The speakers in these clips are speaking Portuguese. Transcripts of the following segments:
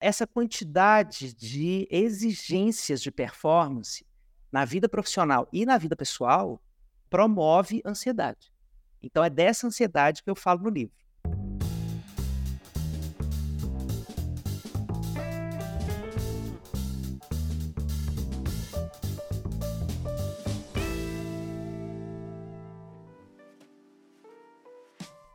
essa quantidade de exigências de performance na vida profissional e na vida pessoal promove ansiedade. Então, é dessa ansiedade que eu falo no livro.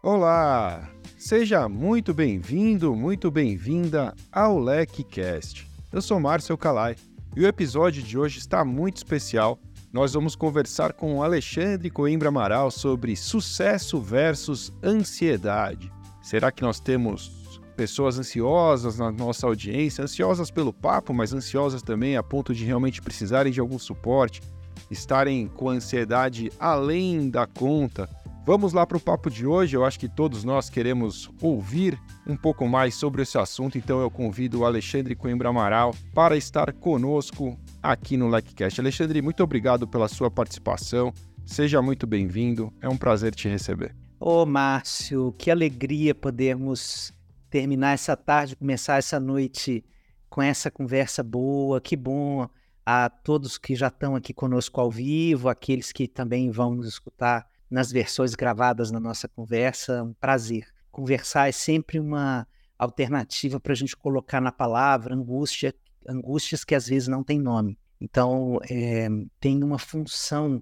Olá! Seja muito bem-vindo, muito bem-vinda ao LecCast. Eu sou Márcio Calai e o episódio de hoje está muito especial. Nós vamos conversar com Alexandre Coimbra Amaral sobre sucesso versus ansiedade. Será que nós temos pessoas ansiosas na nossa audiência, ansiosas pelo papo, mas ansiosas também a ponto de realmente precisarem de algum suporte, estarem com ansiedade além da conta? Vamos lá para o papo de hoje. Eu acho que todos nós queremos ouvir um pouco mais sobre esse assunto, então eu convido o Alexandre Coimbra Amaral para estar conosco aqui no LikeCast. Alexandre, muito obrigado pela sua participação. Seja muito bem-vindo. É um prazer te receber. Ô, Márcio, que alegria podermos terminar essa tarde, começar essa noite com essa conversa boa. Que bom a todos que já estão aqui conosco ao vivo, aqueles que também vão nos escutar nas versões gravadas na nossa conversa. Um prazer. Conversar é sempre uma alternativa para a gente colocar na palavra angústia, angústias que às vezes não têm nome. Então, é, tem uma função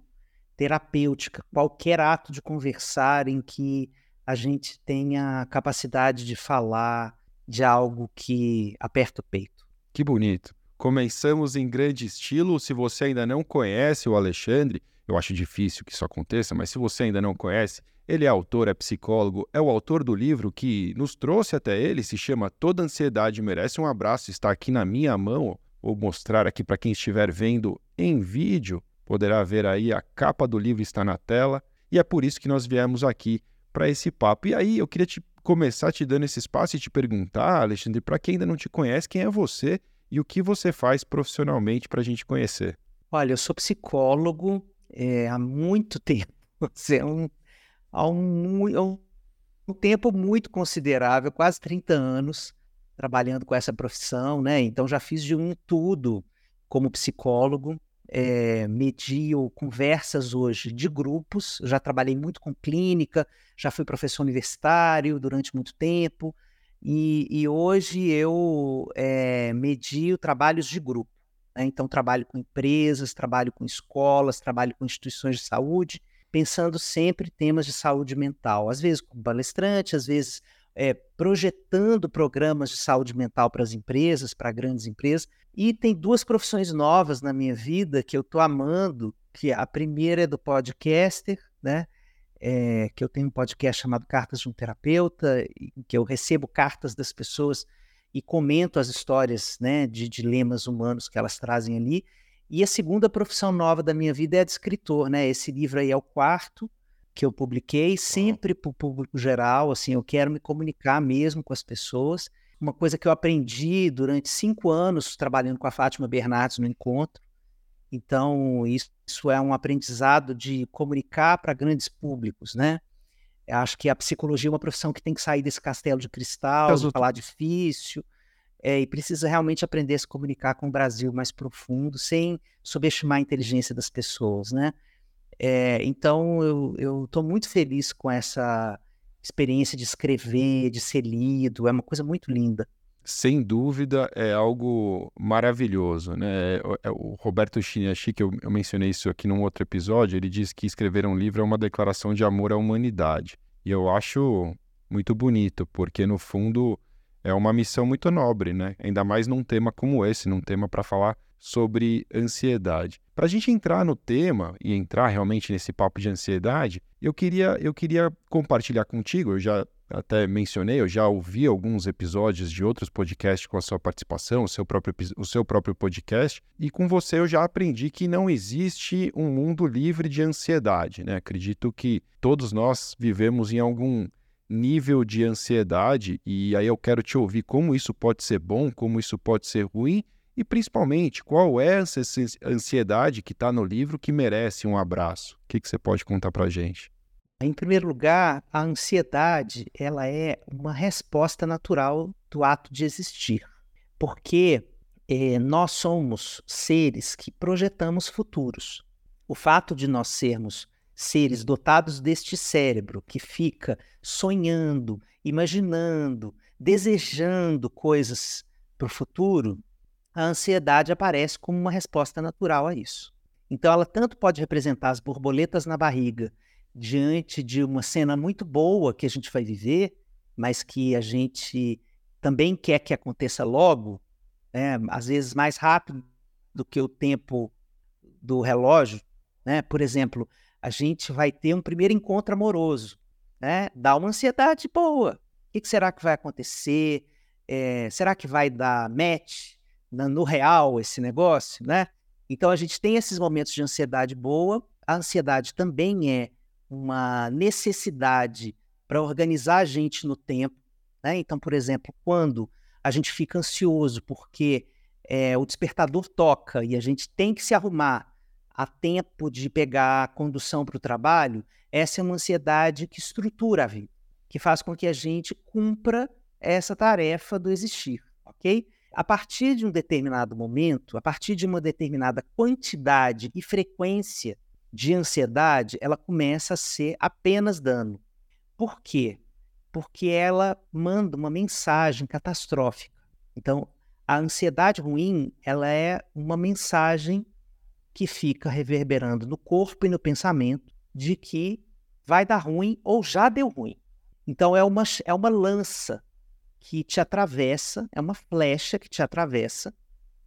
terapêutica, qualquer ato de conversar em que a gente tenha a capacidade de falar de algo que aperta o peito. Que bonito. Começamos em grande estilo. Se você ainda não conhece o Alexandre, eu acho difícil que isso aconteça, mas se você ainda não conhece, ele é autor, é psicólogo, é o autor do livro que nos trouxe até ele, se chama Toda Ansiedade Merece um Abraço, está aqui na minha mão, vou mostrar aqui para quem estiver vendo em vídeo, poderá ver aí a capa do livro está na tela, e é por isso que nós viemos aqui para esse papo. E aí eu queria te começar te dando esse espaço e te perguntar, Alexandre, para quem ainda não te conhece, quem é você e o que você faz profissionalmente para a gente conhecer? Olha, eu sou psicólogo, é, há muito tempo. Um, há um, é um, um, tempo muito considerável, quase 30 anos, trabalhando com essa profissão, né? Então já fiz de um tudo como psicólogo. É, medio conversas hoje de grupos, já trabalhei muito com clínica, já fui professor universitário durante muito tempo, e, e hoje eu é, medio trabalhos de grupo. Né? Então, trabalho com empresas, trabalho com escolas, trabalho com instituições de saúde, pensando sempre temas de saúde mental. Às vezes com palestrante, às vezes é, projetando programas de saúde mental para as empresas, para grandes empresas. E tem duas profissões novas na minha vida que eu estou amando, que a primeira é do podcaster, né? É, que eu tenho um podcast chamado Cartas de um Terapeuta, em que eu recebo cartas das pessoas e comento as histórias né, de dilemas humanos que elas trazem ali. E a segunda profissão nova da minha vida é a de escritor, né? Esse livro aí é o quarto que eu publiquei, sempre para o público geral, assim, eu quero me comunicar mesmo com as pessoas. Uma coisa que eu aprendi durante cinco anos trabalhando com a Fátima Bernardes no encontro. Então, isso, isso é um aprendizado de comunicar para grandes públicos, né? Acho que a psicologia é uma profissão que tem que sair desse castelo de cristal, de falar difícil, é, e precisa realmente aprender a se comunicar com o Brasil mais profundo, sem subestimar a inteligência das pessoas, né? É, então, eu estou muito feliz com essa experiência de escrever, de ser lido, é uma coisa muito linda. Sem dúvida, é algo maravilhoso, né? É, o Roberto Chiniachi, que eu, eu mencionei isso aqui num outro episódio, ele diz que escrever um livro é uma declaração de amor à humanidade. E eu acho muito bonito, porque no fundo é uma missão muito nobre, né? Ainda mais num tema como esse, num tema para falar sobre ansiedade. Para a gente entrar no tema e entrar realmente nesse papo de ansiedade, eu queria, eu queria compartilhar contigo, eu já até mencionei, eu já ouvi alguns episódios de outros podcasts com a sua participação, o seu próprio, o seu próprio podcast, e com você eu já aprendi que não existe um mundo livre de ansiedade. Né? Acredito que todos nós vivemos em algum nível de ansiedade, e aí eu quero te ouvir como isso pode ser bom, como isso pode ser ruim, e principalmente qual é essa ansiedade que está no livro que merece um abraço. O que, que você pode contar para gente? Em primeiro lugar, a ansiedade ela é uma resposta natural do ato de existir. porque é, nós somos seres que projetamos futuros. O fato de nós sermos seres dotados deste cérebro que fica sonhando, imaginando, desejando coisas para o futuro, a ansiedade aparece como uma resposta natural a isso. Então, ela tanto pode representar as borboletas na barriga diante de uma cena muito boa que a gente vai viver, mas que a gente também quer que aconteça logo, né? às vezes mais rápido do que o tempo do relógio. Né? Por exemplo, a gente vai ter um primeiro encontro amoroso, né? dá uma ansiedade boa. O que será que vai acontecer? É, será que vai dar match no real esse negócio? Né? Então a gente tem esses momentos de ansiedade boa. A ansiedade também é uma necessidade para organizar a gente no tempo. Né? Então, por exemplo, quando a gente fica ansioso porque é, o despertador toca e a gente tem que se arrumar a tempo de pegar a condução para o trabalho, essa é uma ansiedade que estrutura a vida, que faz com que a gente cumpra essa tarefa do existir, ok? A partir de um determinado momento, a partir de uma determinada quantidade e frequência de ansiedade, ela começa a ser apenas dano. Por quê? Porque ela manda uma mensagem catastrófica. Então, a ansiedade ruim, ela é uma mensagem que fica reverberando no corpo e no pensamento de que vai dar ruim ou já deu ruim. Então, é uma, é uma lança que te atravessa, é uma flecha que te atravessa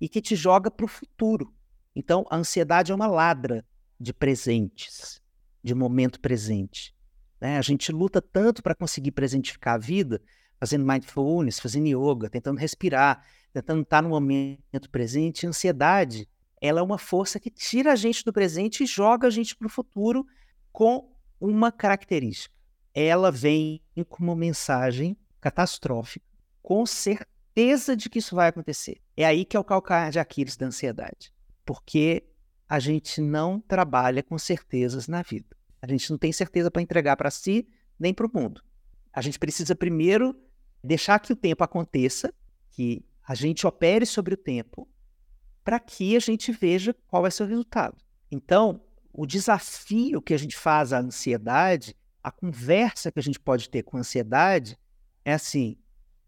e que te joga para o futuro. Então, a ansiedade é uma ladra de presentes, de momento presente. Né? A gente luta tanto para conseguir presentificar a vida, fazendo mindfulness, fazendo yoga, tentando respirar, tentando estar no momento presente. A ansiedade, ela é uma força que tira a gente do presente e joga a gente para o futuro com uma característica. Ela vem com uma mensagem catastrófica, com certeza de que isso vai acontecer. É aí que é o calcanhar de Aquiles da ansiedade. Porque a gente não trabalha com certezas na vida. A gente não tem certeza para entregar para si nem para o mundo. A gente precisa primeiro deixar que o tempo aconteça, que a gente opere sobre o tempo, para que a gente veja qual ser o resultado. Então, o desafio que a gente faz à ansiedade, a conversa que a gente pode ter com a ansiedade, é assim: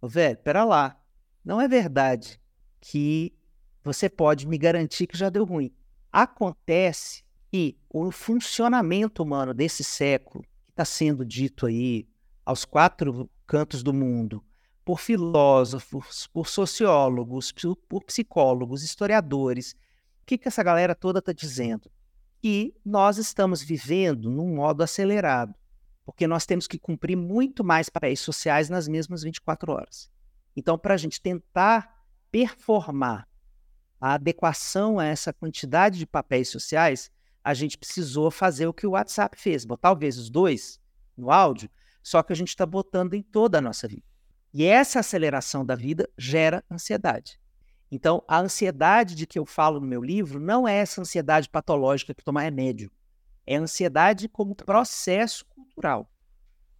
velho, pera lá, não é verdade que você pode me garantir que já deu ruim. Acontece que o funcionamento humano desse século, que está sendo dito aí aos quatro cantos do mundo, por filósofos, por sociólogos, por psicólogos, historiadores, o que, que essa galera toda está dizendo? Que nós estamos vivendo num modo acelerado, porque nós temos que cumprir muito mais papéis sociais nas mesmas 24 horas. Então, para a gente tentar performar a adequação a essa quantidade de papéis sociais, a gente precisou fazer o que o WhatsApp fez, botar talvez os dois no áudio, só que a gente está botando em toda a nossa vida. E essa aceleração da vida gera ansiedade. Então, a ansiedade de que eu falo no meu livro não é essa ansiedade patológica que tomar remédio. É ansiedade como processo cultural.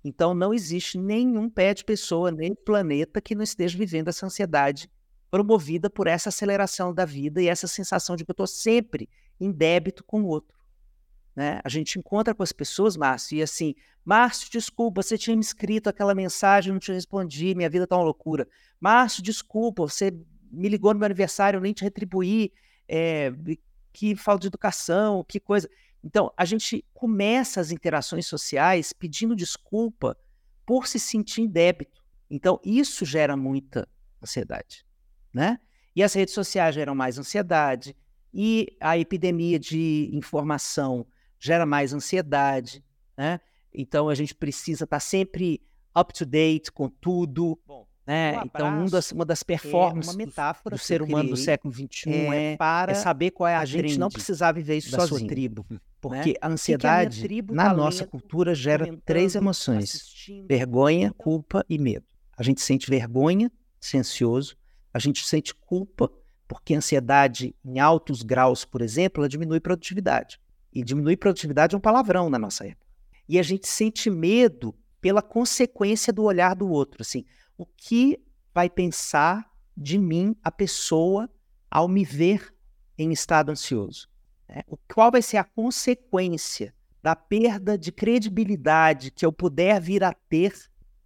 Então, não existe nenhum pé de pessoa, nem planeta que não esteja vivendo essa ansiedade promovida por essa aceleração da vida e essa sensação de que eu estou sempre em débito com o outro. Né? A gente encontra com as pessoas, Márcio, e assim, Márcio, desculpa, você tinha me escrito aquela mensagem, não te respondi, minha vida está uma loucura. Márcio, desculpa, você me ligou no meu aniversário, eu nem te retribuí, é, que falta de educação, que coisa. Então, a gente começa as interações sociais pedindo desculpa por se sentir em débito. Então, isso gera muita ansiedade né? E as redes sociais geram mais ansiedade, e a epidemia de informação gera mais ansiedade, né? Então a gente precisa estar tá sempre up to date com tudo. Bom, né? Um então, um das, uma das performances é uma metáfora do, do ser humano do século XXI é, é, para é saber qual é a, a gente não precisar viver isso da sozinho. sua tribo. Porque né? a ansiedade, que na nossa cultura, gera três emoções: vergonha, culpa e medo. A gente sente vergonha, se ansioso, a gente sente culpa porque a ansiedade em altos graus, por exemplo, ela diminui produtividade. E diminuir produtividade é um palavrão na nossa época. E a gente sente medo pela consequência do olhar do outro, assim, o que vai pensar de mim a pessoa ao me ver em estado ansioso? Né? Qual vai ser a consequência da perda de credibilidade que eu puder vir a ter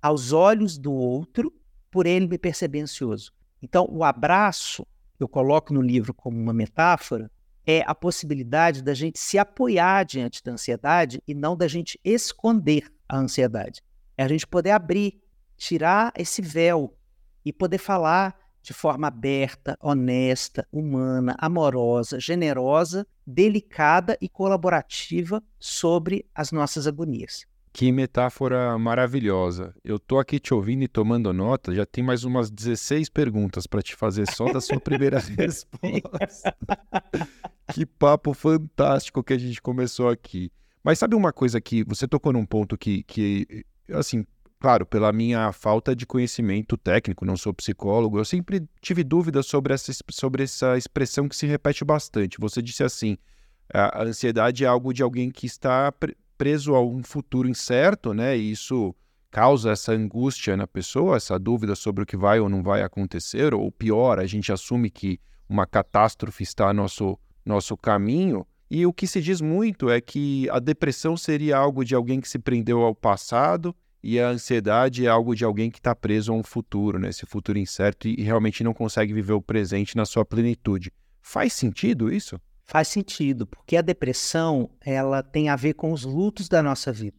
aos olhos do outro por ele me perceber ansioso? Então, o abraço, eu coloco no livro como uma metáfora, é a possibilidade da gente se apoiar diante da ansiedade e não da gente esconder a ansiedade. É a gente poder abrir, tirar esse véu e poder falar de forma aberta, honesta, humana, amorosa, generosa, delicada e colaborativa sobre as nossas agonias. Que metáfora maravilhosa. Eu tô aqui te ouvindo e tomando nota, já tem mais umas 16 perguntas para te fazer só da sua primeira resposta. que papo fantástico que a gente começou aqui. Mas sabe uma coisa que você tocou num ponto que, que assim, claro, pela minha falta de conhecimento técnico, não sou psicólogo, eu sempre tive dúvidas sobre essa, sobre essa expressão que se repete bastante. Você disse assim: a ansiedade é algo de alguém que está preso a um futuro incerto, né? E isso causa essa angústia na pessoa, essa dúvida sobre o que vai ou não vai acontecer, ou pior, a gente assume que uma catástrofe está a nosso, nosso caminho. E o que se diz muito é que a depressão seria algo de alguém que se prendeu ao passado e a ansiedade é algo de alguém que está preso a um futuro, né? esse futuro incerto, e realmente não consegue viver o presente na sua plenitude. Faz sentido isso? Faz sentido, porque a depressão ela tem a ver com os lutos da nossa vida,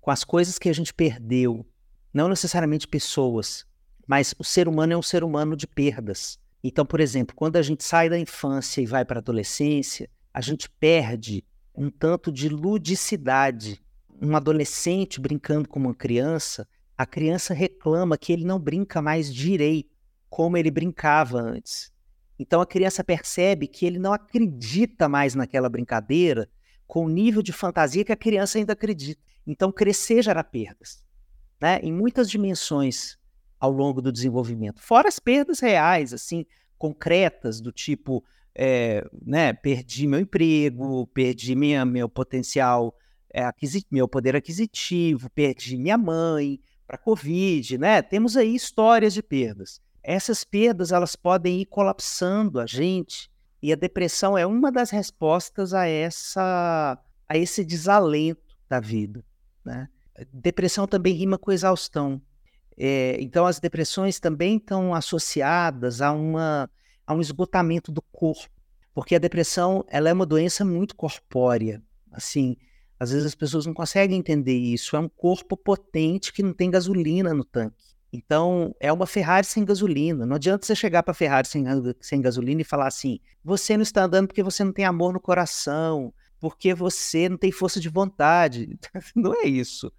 com as coisas que a gente perdeu, não necessariamente pessoas, mas o ser humano é um ser humano de perdas. Então, por exemplo, quando a gente sai da infância e vai para a adolescência, a gente perde um tanto de ludicidade um adolescente brincando com uma criança, a criança reclama que ele não brinca mais direito como ele brincava antes. Então a criança percebe que ele não acredita mais naquela brincadeira com o nível de fantasia que a criança ainda acredita. Então crescer gera perdas, né? Em muitas dimensões ao longo do desenvolvimento. Fora as perdas reais, assim, concretas, do tipo, é, né, perdi meu emprego, perdi minha, meu potencial é, meu poder aquisitivo, perdi minha mãe para a Covid, né? Temos aí histórias de perdas. Essas perdas elas podem ir colapsando a gente e a depressão é uma das respostas a essa a esse desalento da vida, né? Depressão também rima com exaustão. É, então as depressões também estão associadas a uma a um esgotamento do corpo, porque a depressão ela é uma doença muito corpórea, assim às vezes as pessoas não conseguem entender isso. É um corpo potente que não tem gasolina no tanque. Então, é uma Ferrari sem gasolina. Não adianta você chegar para a Ferrari sem, sem gasolina e falar assim: você não está andando porque você não tem amor no coração, porque você não tem força de vontade. não é isso.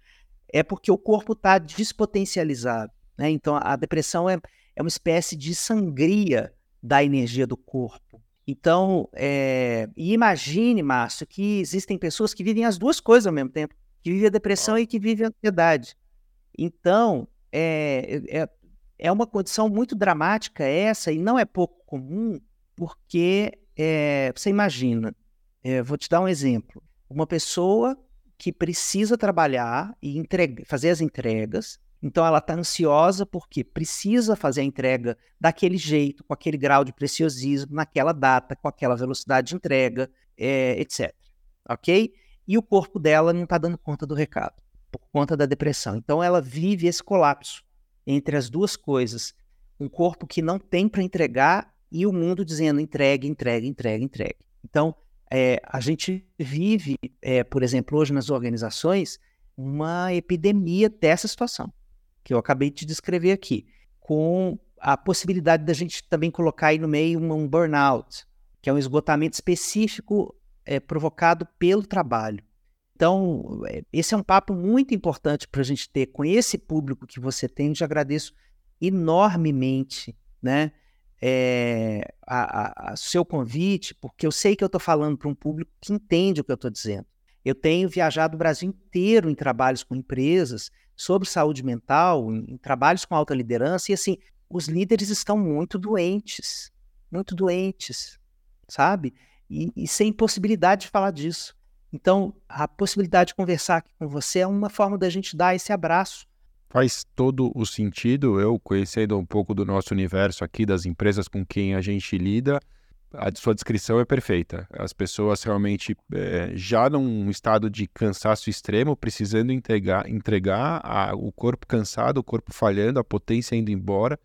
É porque o corpo está despotencializado. Né? Então, a depressão é, é uma espécie de sangria da energia do corpo. Então, é, e imagine, Márcio, que existem pessoas que vivem as duas coisas ao mesmo tempo, que vivem a depressão e que vivem a ansiedade. Então, é, é, é uma condição muito dramática essa, e não é pouco comum, porque é, você imagina, é, vou te dar um exemplo, uma pessoa que precisa trabalhar e entrega, fazer as entregas, então ela está ansiosa porque precisa fazer a entrega daquele jeito, com aquele grau de preciosismo, naquela data, com aquela velocidade de entrega, é, etc. Ok? E o corpo dela não está dando conta do recado, por conta da depressão. Então ela vive esse colapso entre as duas coisas. Um corpo que não tem para entregar e o mundo dizendo entregue, entregue, entregue, entregue. Então, é, a gente vive, é, por exemplo, hoje nas organizações, uma epidemia dessa situação que eu acabei de descrever aqui, com a possibilidade da gente também colocar aí no meio um, burnout, que é um esgotamento específico é, provocado pelo trabalho. Então, é, esse é um papo muito importante para a gente ter com esse público que você tem. Te agradeço enormemente, né? É, a, a, a, seu convite, porque eu sei que eu estou falando para um público que entende o que eu estou dizendo. Eu tenho viajado o Brasil inteiro em trabalhos com empresas sobre saúde mental, em, em trabalhos com alta liderança, e assim, os líderes estão muito doentes, muito doentes, sabe? E, e, sem possibilidade de falar disso. Então, a possibilidade de conversar aqui com você é uma forma da gente dar esse abraço Faz todo o sentido. Eu, conhecendo um pouco do nosso universo aqui, das empresas com quem a gente lida, a sua descrição é perfeita. As pessoas realmente é, já num estado de cansaço extremo, precisando entregar, entregar a, o corpo cansado, o corpo falhando, a potência indo embora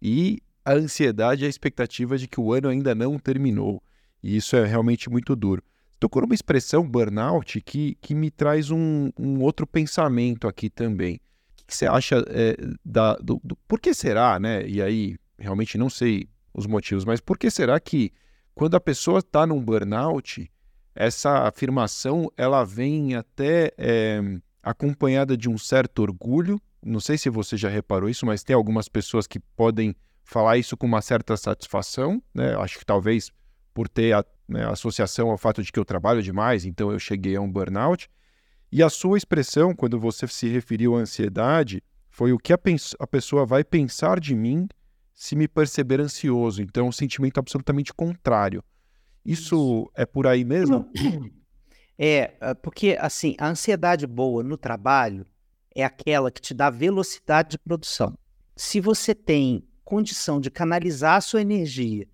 e a ansiedade e a expectativa de que o ano ainda não terminou. E isso é realmente muito duro. Tocou numa expressão burnout que, que me traz um, um outro pensamento aqui também. O que, você acha é, da, do, do, Por que será, né? E aí, realmente não sei os motivos, mas por que será que quando a pessoa está num burnout, essa afirmação ela vem até é, acompanhada de um certo orgulho? Não sei se você já reparou isso, mas tem algumas pessoas que podem falar isso com uma certa satisfação, né? Acho que talvez por ter a né, associação ao fato de que eu trabalho demais, então eu cheguei a um burnout. E a sua expressão, quando você se referiu à ansiedade, foi o que a, a pessoa vai pensar de mim se me perceber ansioso. Então, um sentimento absolutamente contrário. Isso é por aí mesmo? É, ah, porque assim, a ansiedade boa no trabalho é aquela que te dá velocidade de produção. Se você tem condição de canalizar a sua energia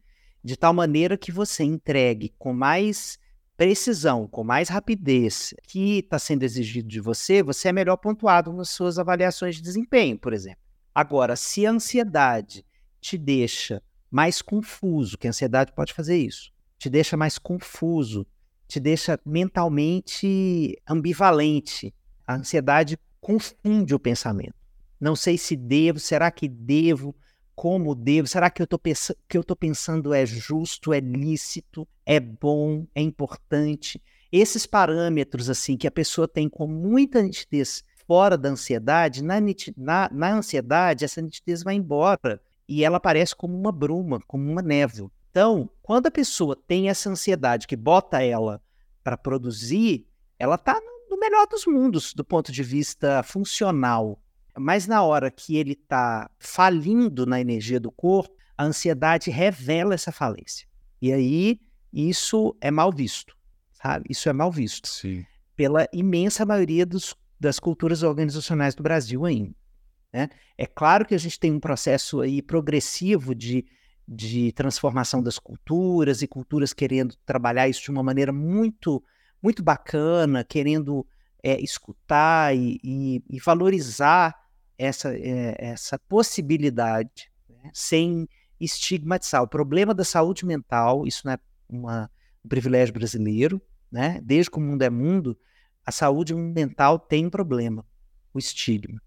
de tal maneira que você entregue com mais precisão, com mais rapidez que está sendo exigido de você, você é melhor pontuado nas suas avaliações de desempenho, por exemplo. Agora, se a ansiedade te deixa mais confuso, que a ansiedade pode fazer isso, te deixa mais confuso, te deixa mentalmente ambivalente. A ansiedade confunde o pensamento. Não sei se devo, será que devo, como devo, será que eu estou pensando, é justo, é lícito, é bom, é importante? Esses parâmetros assim que a pessoa tem com muita nitidez fora da ansiedade, na, na, na ansiedade essa nitidez vai embora e ela aparece como uma bruma, como uma névoa. Então, quando a pessoa tem essa ansiedade que bota ela para produzir, ela está no melhor dos mundos do ponto de vista funcional. Mas na hora que ele está falindo na energia do corpo, a ansiedade revela essa falência. E aí isso é mal visto, sabe? Isso é mal visto Sim. pela imensa maioria dos, das culturas organizacionais do Brasil ainda. Né? É claro que a gente tem um processo aí progressivo de, de transformação das culturas e culturas querendo trabalhar isso de uma maneira muito, muito bacana, querendo é, escutar e, e, e, valorizar essa, é, essa possibilidade né? sem estigmatizar. O problema da saúde mental, isso não é uma, um privilégio brasileiro, né? desde que o mundo é mundo, a saúde mental tem um problema, o estigma.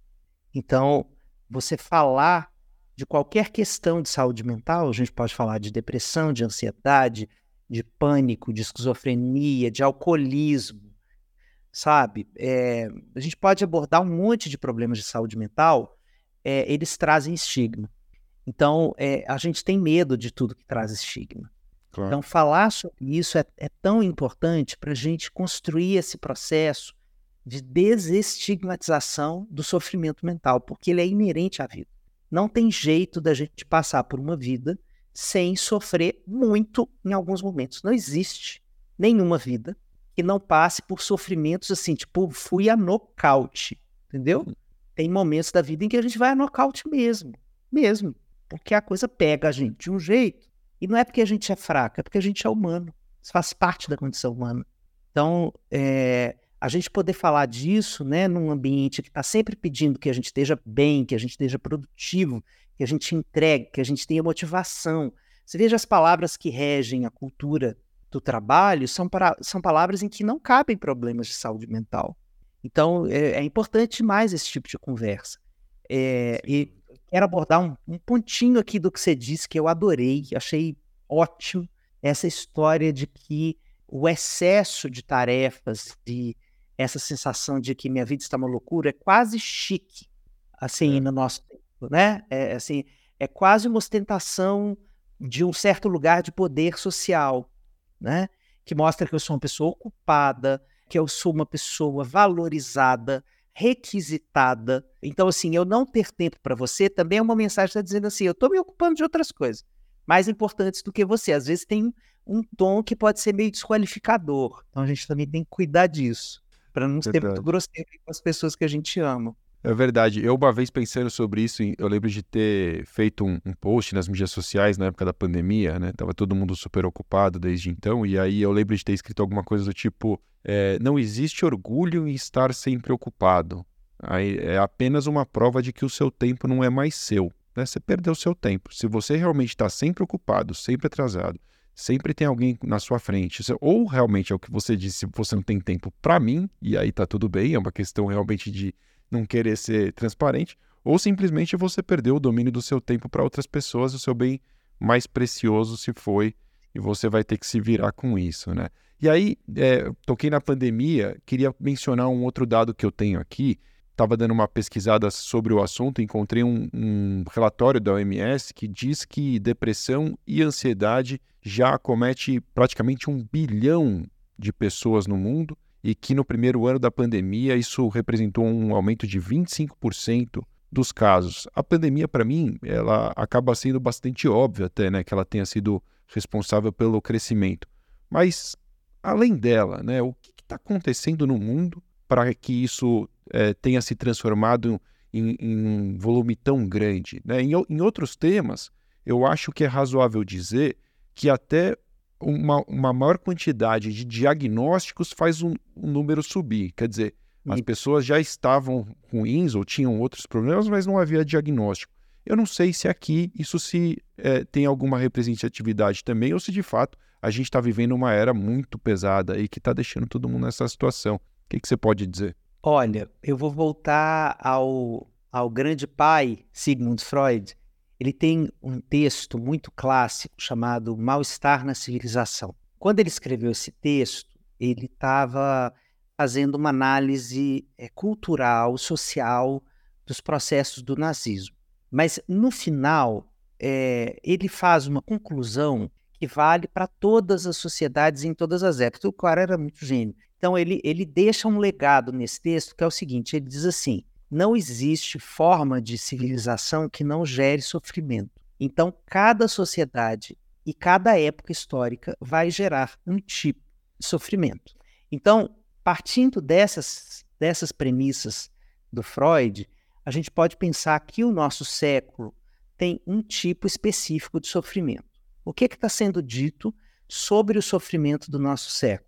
Então, você falar de qualquer questão de saúde mental, a gente pode falar de depressão, de ansiedade, de pânico, de esquizofrenia, de alcoolismo, sabe? É, a gente pode abordar um monte de problemas de saúde mental, é, eles trazem estigma. Então, é, a gente tem medo de tudo que traz estigma. Claro. Então, falar sobre isso é, é tão importante para a gente construir esse processo de desestigmatização do sofrimento mental, porque ele é inerente à vida. Não tem jeito da gente passar por uma vida sem sofrer muito em alguns momentos. Não existe nenhuma vida que não passe por sofrimentos assim, tipo, fui a nocaute, entendeu? Tem momentos da vida em que a gente vai a nocaute mesmo, mesmo, porque a coisa pega a gente de um jeito, e não é porque a gente é fraca, é porque a gente é humano. Isso faz parte da condição humana. Então, é, a gente poder falar disso, né, num ambiente que está sempre pedindo que a gente esteja bem, que a gente esteja produtivo, que a gente entregue, que a gente tenha motivação. Você veja as palavras que regem a cultura do trabalho, são, para, são palavras em que não cabem problemas de saúde mental. Então, é, é importante mais esse tipo de conversa. É, e quero abordar um, um pontinho aqui do que você disse que eu adorei, achei ótimo, essa história de que o excesso de tarefas, de essa sensação de que minha vida está uma loucura é quase chique, assim, é. no nosso tempo, né? É, assim, é quase uma ostentação de um certo lugar de poder social, né? Que mostra que eu sou uma pessoa ocupada, que eu sou uma pessoa valorizada, requisitada. Então, assim, eu não ter tempo para você também é uma mensagem que está dizendo assim: eu estou me ocupando de outras coisas mais importantes do que você. Às vezes tem um tom que pode ser meio desqualificador. Então a gente também tem que cuidar disso para não ser muito grosseiro com as pessoas que a gente ama. É verdade. Eu, uma vez pensando sobre isso, eu lembro de ter feito um, um, post nas mídias sociais na época da pandemia, né? Tava todo mundo super ocupado desde então, e aí eu lembro de ter escrito alguma coisa do tipo: é, não existe orgulho em estar sempre ocupado. Aí é apenas uma prova de que o seu tempo não é mais seu. Né? Você perdeu seu tempo. Se você realmente está sempre ocupado, sempre atrasado, sempre tem alguém na sua frente, ou realmente é o que você disse, você não tem tempo para mim, e aí tá tudo bem, é uma questão realmente de não querer ser transparente, ou simplesmente você perdeu o domínio do seu tempo para outras pessoas, o seu bem mais precioso se foi, e você vai ter que se virar com isso, né? E aí, é, toquei na pandemia, queria mencionar um outro dado que eu tenho aqui, estava dando uma pesquisada sobre o assunto, encontrei um, um, relatório da OMS que diz que depressão e ansiedade já acomete praticamente um bilhão de pessoas no mundo e que no primeiro ano da pandemia isso representou um aumento de 25% dos casos. A pandemia, para mim, ela acaba sendo bastante óbvia até, né, que ela tenha sido responsável pelo crescimento. Mas, além dela, né, o que está acontecendo no mundo para que isso é, tenha se transformado em, em, um volume tão grande. Né? Em, em, outros temas, eu acho que é razoável dizer que até uma, uma maior quantidade de diagnósticos faz um, um número subir. Quer dizer, as pessoas já estavam ruins ou tinham outros problemas, mas não havia diagnóstico. Eu não sei se aqui isso se é, tem alguma representatividade também ou se de fato a gente está vivendo uma era muito pesada e que está deixando todo mundo nessa situação. O que, que você pode dizer? Olha, eu vou voltar ao, ao grande pai Sigmund Freud. Ele tem um texto muito clássico chamado Mal-Estar na Civilização. Quando ele escreveu esse texto, ele estava fazendo uma análise é, cultural, social dos processos do nazismo. Mas no final, é, ele faz uma conclusão que vale para todas as sociedades em todas as épocas. O cara era muito gênio. Então, ele, ele deixa um legado nesse texto que é o seguinte: ele diz assim, não existe forma de civilização que não gere sofrimento. Então, cada sociedade e cada época histórica vai gerar um tipo de sofrimento. Então, partindo dessas, dessas premissas do Freud, a gente pode pensar que o nosso século tem um tipo específico de sofrimento. O que está sendo dito sobre o sofrimento do nosso século?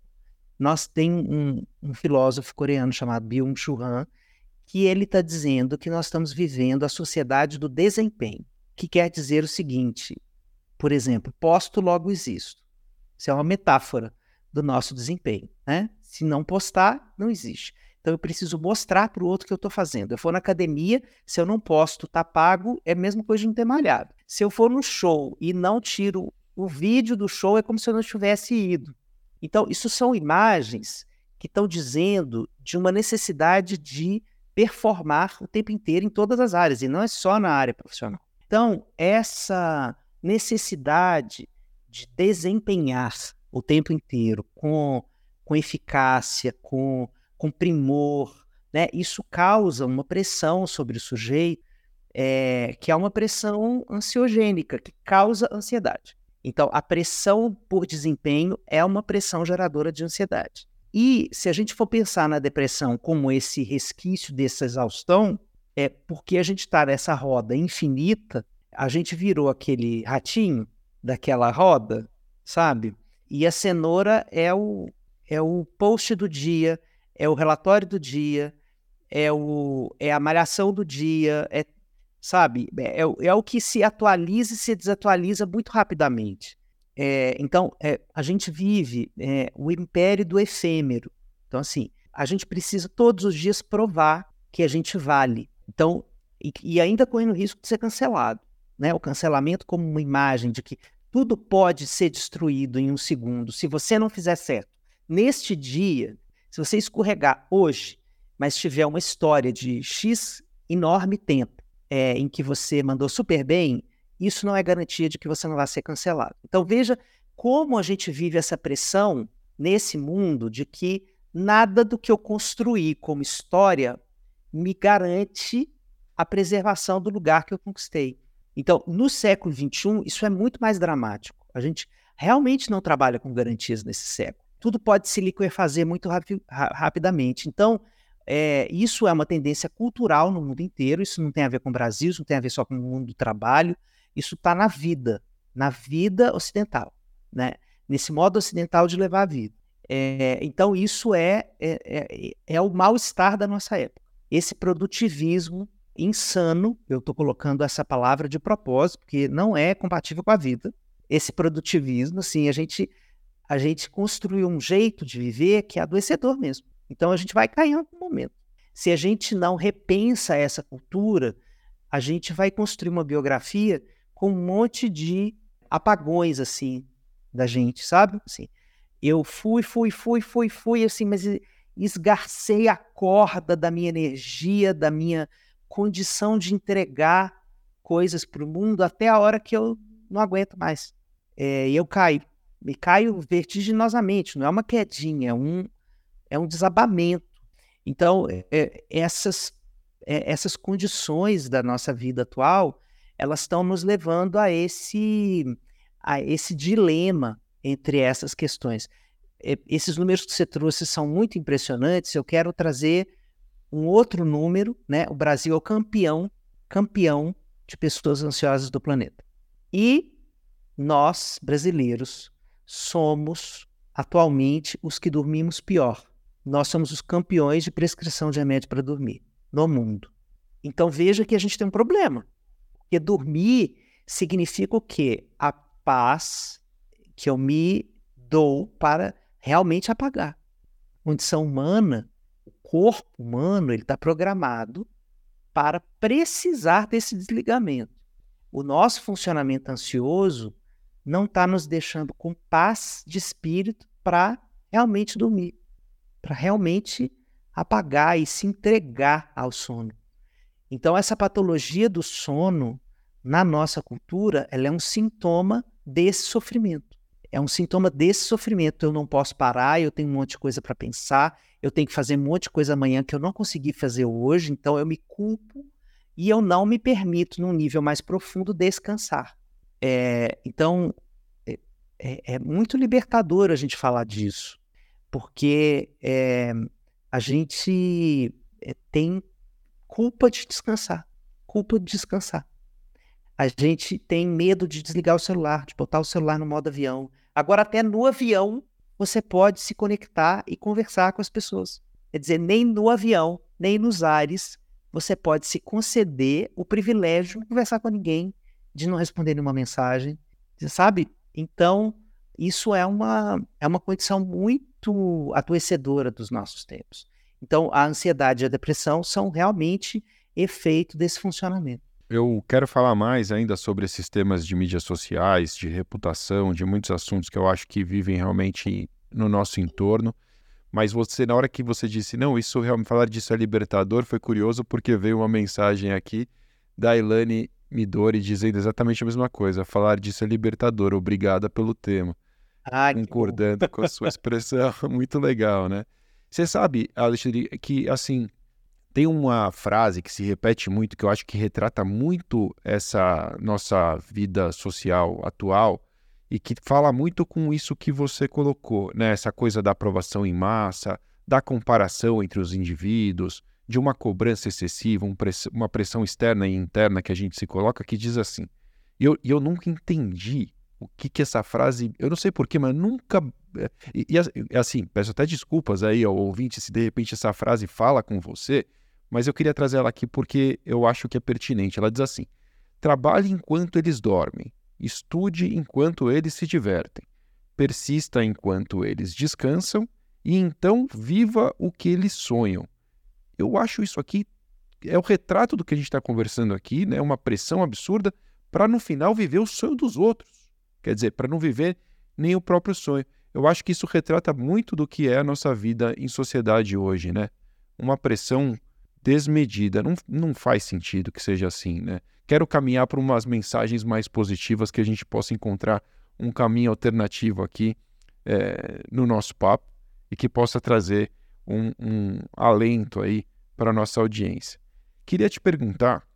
nós tem um, um filósofo coreano chamado Byung-Chul Han, que ele está dizendo que nós estamos vivendo a sociedade do desempenho, que quer dizer o seguinte, por exemplo, posto logo existo. Isso é uma metáfora do nosso desempenho, né? Se não postar, não existe. Então eu preciso mostrar para o outro que eu estou fazendo. Eu for na academia, se eu não posto, tá pago, é a mesma coisa de não ter malhado. Se eu for no show e não tiro o vídeo do show, é como se eu não tivesse ido. Então, isso são imagens que estão dizendo de uma necessidade de performar o tempo inteiro em todas as áreas, e não é só na área profissional. Então, essa necessidade de desempenhar o tempo inteiro com, com eficácia, com, com primor, né? isso causa uma pressão sobre o sujeito, é, que é uma pressão ansiogênica, que causa ansiedade. Então, a pressão por desempenho é uma pressão geradora de ansiedade. E se a gente for pensar na depressão como esse resquício dessa exaustão, é porque a gente está nessa roda infinita, a gente virou aquele ratinho daquela roda, sabe? E a cenoura é o, é o post do dia, é o relatório do dia, é, o, é a malhação do dia, é sabe? É, é, é, o que se atualiza e se desatualiza muito rapidamente. É, então, é, a gente vive é, o império do efêmero. Então, assim, a gente precisa todos os dias provar que a gente vale. Então, e, e ainda correndo o risco de ser cancelado. Né? O cancelamento como uma imagem de que tudo pode ser destruído em um segundo se você não fizer certo. Neste dia, se você escorregar hoje, mas tiver uma história de X enorme tempo, é, em que você mandou super bem, isso não é garantia de que você não vai ser cancelado. Então veja como a gente vive essa pressão nesse mundo de que nada do que eu construí como história me garante a preservação do lugar que eu conquistei. Então, no século XXI, isso é muito mais dramático. A gente realmente não trabalha com garantias nesse século. Tudo pode se liquefazer muito rapi rapidamente. Então, é, isso é uma tendência cultural no mundo inteiro, isso não tem a ver com o Brasil, isso não tem a ver só com o mundo do trabalho, isso está na vida, na vida ocidental, né? nesse modo ocidental de levar a vida. É, então, isso é, é, é, é o mal-estar da nossa época. Esse produtivismo insano, eu estou colocando essa palavra de propósito, porque não é compatível com a vida. Esse produtivismo, assim, a gente, a gente construiu um jeito de viver que é adoecedor mesmo. Então, a gente vai cair em algum momento. Se a gente não repensa essa cultura, a gente vai construir uma biografia com um monte de apagões, assim, da gente, sabe? Assim, eu fui, fui, fui, fui, fui, assim, mas esgarcei a corda da minha energia, da minha condição de entregar coisas para o mundo até a hora que eu não aguento mais. É, eu caio. Me caio vertiginosamente, não é uma quedinha, é um, é um desabamento. Então, é, essas, é, essas condições da nossa vida atual, elas estão nos levando a esse a esse dilema entre essas questões. Esses números que você trouxe são muito impressionantes. Eu quero trazer um outro número, né? O Brasil é o campeão, campeão de pessoas ansiosas do planeta. E nós, brasileiros, somos atualmente os que dormimos pior. Nós somos os campeões de prescrição de remédio para dormir no mundo. Então veja que a gente tem um problema. Porque dormir significa o quê? A paz que eu me dou para realmente apagar. Condição humana, o corpo humano, ele está programado para precisar desse desligamento. O nosso funcionamento ansioso não está nos deixando com paz de espírito para realmente dormir, para realmente apagar e se entregar ao sono. Então, essa patologia do sono, na nossa cultura, ela é um sintoma desse sofrimento. É um sintoma desse sofrimento. Eu não posso parar, eu tenho um monte de coisa para pensar, eu tenho que fazer um monte de coisa amanhã que eu não consegui fazer hoje, então eu me culpo e eu não me permito, num nível mais profundo, descansar. É, então, é, é, é, muito libertador a gente falar disso, porque é, a gente é, tem culpa de descansar, culpa de descansar. A gente tem medo de desligar o celular, de botar o celular no modo avião. Agora, até no avião, você pode se conectar e conversar com as pessoas. Quer dizer, nem no avião, nem nos ares, você pode se conceder o privilégio de conversar com ninguém, de não responder nenhuma mensagem, sabe? Então, isso é uma, é uma condição muito adoecedora dos nossos tempos. Então, a ansiedade e a depressão são realmente efeito desse funcionamento. Eu quero falar mais ainda sobre esses temas de mídias sociais, de reputação, de muitos assuntos que eu acho que vivem realmente no nosso entorno. Mas você, na hora que você disse, não, isso realmente, falar disso é libertador, foi curioso porque veio uma mensagem aqui da Ilane Midori dizendo exatamente a mesma coisa. Falar disso é libertador, obrigada pelo tema. Ah, concordando com a sua expressão, muito legal, né? Você sabe, Alexandre, que assim, tem uma frase que se repete muito, que eu acho que retrata muito essa nossa vida social atual e que fala muito com isso que você colocou, né? Essa coisa da aprovação em massa, da comparação entre os indivíduos, de uma cobrança excessiva, um press uma pressão externa e interna que a gente se coloca, que diz assim. Eu, eu nunca entendi o que que essa frase. Eu não sei porquê, mas nunca. Eh, e, e assim, peço até desculpas aí ao ouvinte se de repente essa frase fala com você mas eu queria trazer ela aqui porque eu acho que é pertinente. Ela diz assim: trabalhe enquanto eles dormem, estude enquanto eles se divertem, persista enquanto eles descansam e então viva o que eles sonham. Eu acho isso aqui é o retrato do que a gente está conversando aqui, né? Uma pressão absurda para no final viver o sonho dos outros. Quer dizer, para não viver nem o próprio sonho. Eu acho que isso retrata muito do que é a nossa vida em sociedade hoje, né? Uma pressão desmedida. Não, não faz sentido que seja assim, né? Quero caminhar para umas mensagens mais positivas que a gente possa encontrar um caminho alternativo aqui é, no nosso papo e que possa trazer um, um alento aí para a nossa audiência. Queria te perguntar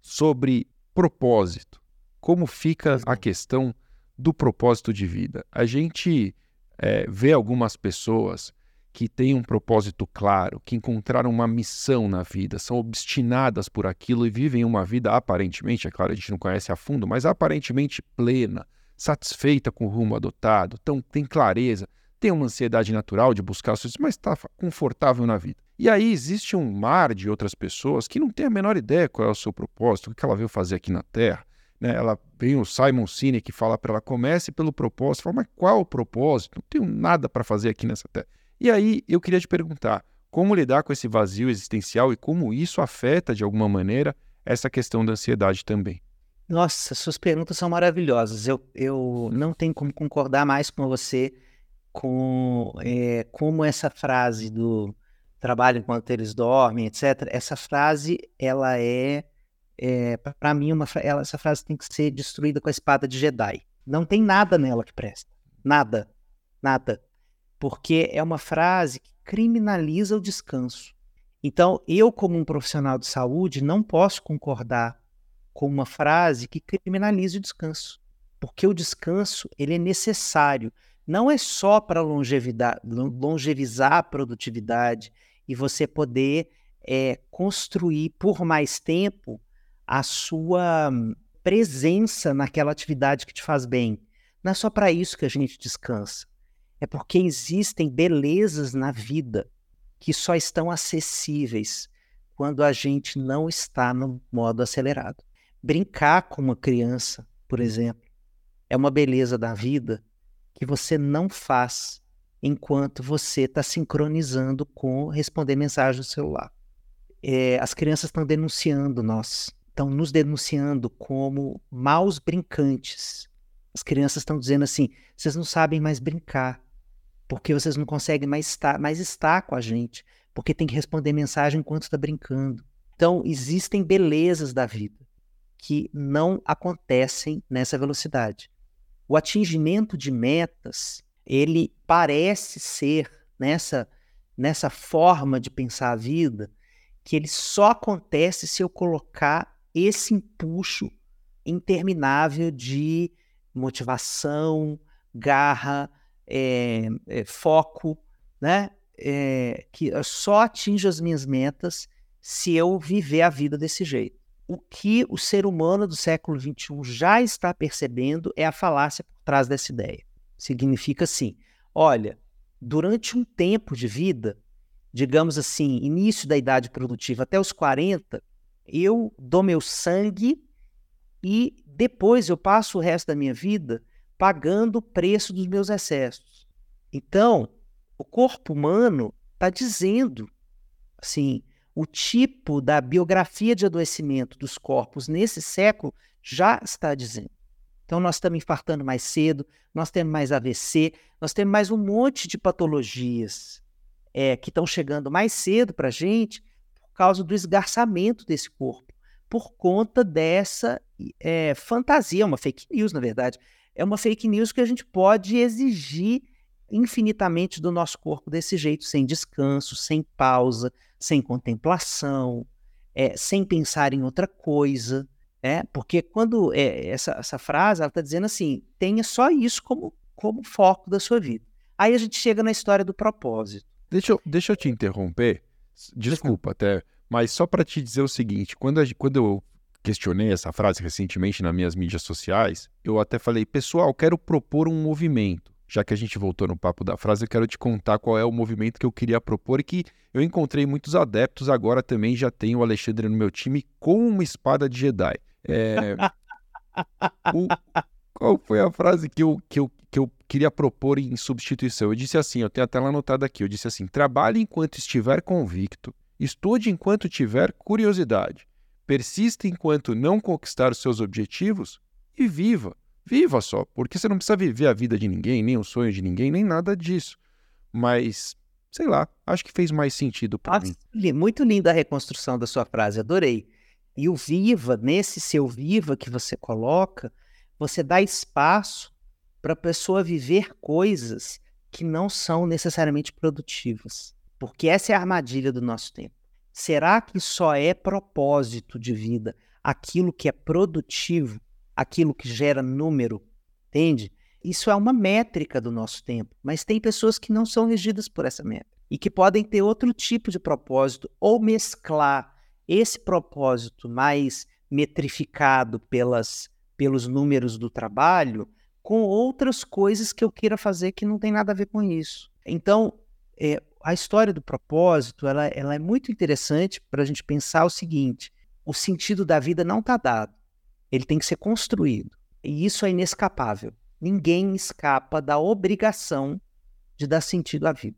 sobre propósito. Como fica a questão do propósito de vida? A gente é, vê algumas pessoas que têm um propósito claro, que encontraram uma missão na vida, são obstinadas por aquilo e vivem uma vida aparentemente, é claro, a gente não conhece a fundo, mas aparentemente plena, satisfeita com o rumo adotado, tão, tem clareza, tem uma ansiedade natural de buscar seus, mas está confortável na vida. E aí existe um mar de outras pessoas que não têm a menor ideia qual é o seu propósito, o que ela veio fazer aqui na Terra. Né? Ela vem o Simon Sinek que fala para ela comece pelo propósito, fala, mas qual o propósito? Não tenho nada para fazer aqui nessa Terra. E aí eu queria te perguntar, como lidar com esse vazio existencial e como isso afeta, de alguma maneira, essa questão da ansiedade também? Nossa, suas perguntas são maravilhosas. Eu, eu não tenho como concordar mais com você com é, como essa frase do trabalho enquanto eles dormem, etc. Essa frase, ela é, é para mim, uma, ela, essa frase tem que ser destruída com a espada de Jedi. Não tem nada nela que presta. Nada. Nada porque é uma frase que criminaliza o descanso. Então, eu, como um profissional de saúde, não posso concordar com uma frase que criminalize o descanso, porque o descanso ele é necessário. Não é só para longevizar a produtividade e você poder é, construir por mais tempo a sua presença naquela atividade que te faz bem. Não é só para isso que a gente descansa é porque existem belezas na vida que só estão acessíveis quando a gente não está no modo acelerado. Brincar com uma criança, por exemplo, é uma beleza da vida que você não faz enquanto você está sincronizando com responder mensagem do celular. É, as crianças estão denunciando nós, estão nos denunciando como maus brincantes. As crianças estão dizendo assim: vocês não sabem mais brincar, porque vocês não conseguem mais estar, mais estar com a gente, porque tem que responder mensagem enquanto está brincando. Então, existem belezas da vida que não acontecem nessa velocidade. O atingimento de metas, ele parece ser nessa nessa forma de pensar a vida, que ele só acontece se eu colocar esse empuxo interminável de motivação, garra, é, é, foco, né? É, que eu só atinjo as minhas metas se eu viver a vida desse jeito. O que o ser humano do século XXI já está percebendo é a falácia por trás dessa ideia. Significa assim: olha, durante um tempo de vida, digamos assim, início da idade produtiva até os 40, eu dou meu sangue e depois eu passo o resto da minha vida pagando o preço dos meus excessos. Então, o corpo humano está dizendo, assim, o tipo da biografia de adoecimento dos corpos nesse século já está dizendo. Então, nós estamos infartando mais cedo, nós temos mais AVC, nós temos mais um monte de patologias é, que estão chegando mais cedo para a gente causa do esgarçamento desse corpo, por conta dessa é, fantasia, uma fake news, na verdade, é uma fake news que a gente pode exigir infinitamente do nosso corpo desse jeito, sem descanso, sem pausa, sem contemplação, é, sem pensar em outra coisa. É, porque quando é, essa, essa frase ela está dizendo assim, tenha só isso como, como foco da sua vida. Aí a gente chega na história do propósito. Deixa eu, deixa eu te interromper. Desculpa até, mas só para te dizer o seguinte: quando, a, quando eu questionei essa frase recentemente nas minhas mídias sociais, eu até falei, pessoal, quero propor um movimento. Já que a gente voltou no papo da frase, eu quero te contar qual é o movimento que eu queria propor e que eu encontrei muitos adeptos. Agora também já tenho o Alexandre no meu time com uma espada de Jedi. É... o... Qual foi a frase que eu, que, eu, que eu queria propor em substituição? Eu disse assim, eu tenho até ela anotada aqui, eu disse assim, trabalhe enquanto estiver convicto, estude enquanto tiver curiosidade, persista enquanto não conquistar os seus objetivos e viva. Viva só, porque você não precisa viver a vida de ninguém, nem o sonho de ninguém, nem nada disso. Mas, sei lá, acho que fez mais sentido para mim. Muito linda a reconstrução da sua frase, adorei. E o viva, nesse seu viva que você coloca, você dá espaço para a pessoa viver coisas que não são necessariamente produtivas. Porque essa é a armadilha do nosso tempo. Será que só é propósito de vida aquilo que é produtivo, aquilo que gera número? Entende? Isso é uma métrica do nosso tempo, mas tem pessoas que não são regidas por essa métrica. e que podem ter outro tipo de propósito ou mesclar esse propósito mais metrificado pelas, pelos números do trabalho com outras coisas que eu queira fazer que não tem nada a ver com isso. Então, é, a história do propósito ela, ela é muito interessante para a gente pensar o seguinte: o sentido da vida não está dado, ele tem que ser construído. E isso é inescapável. Ninguém escapa da obrigação de dar sentido à vida.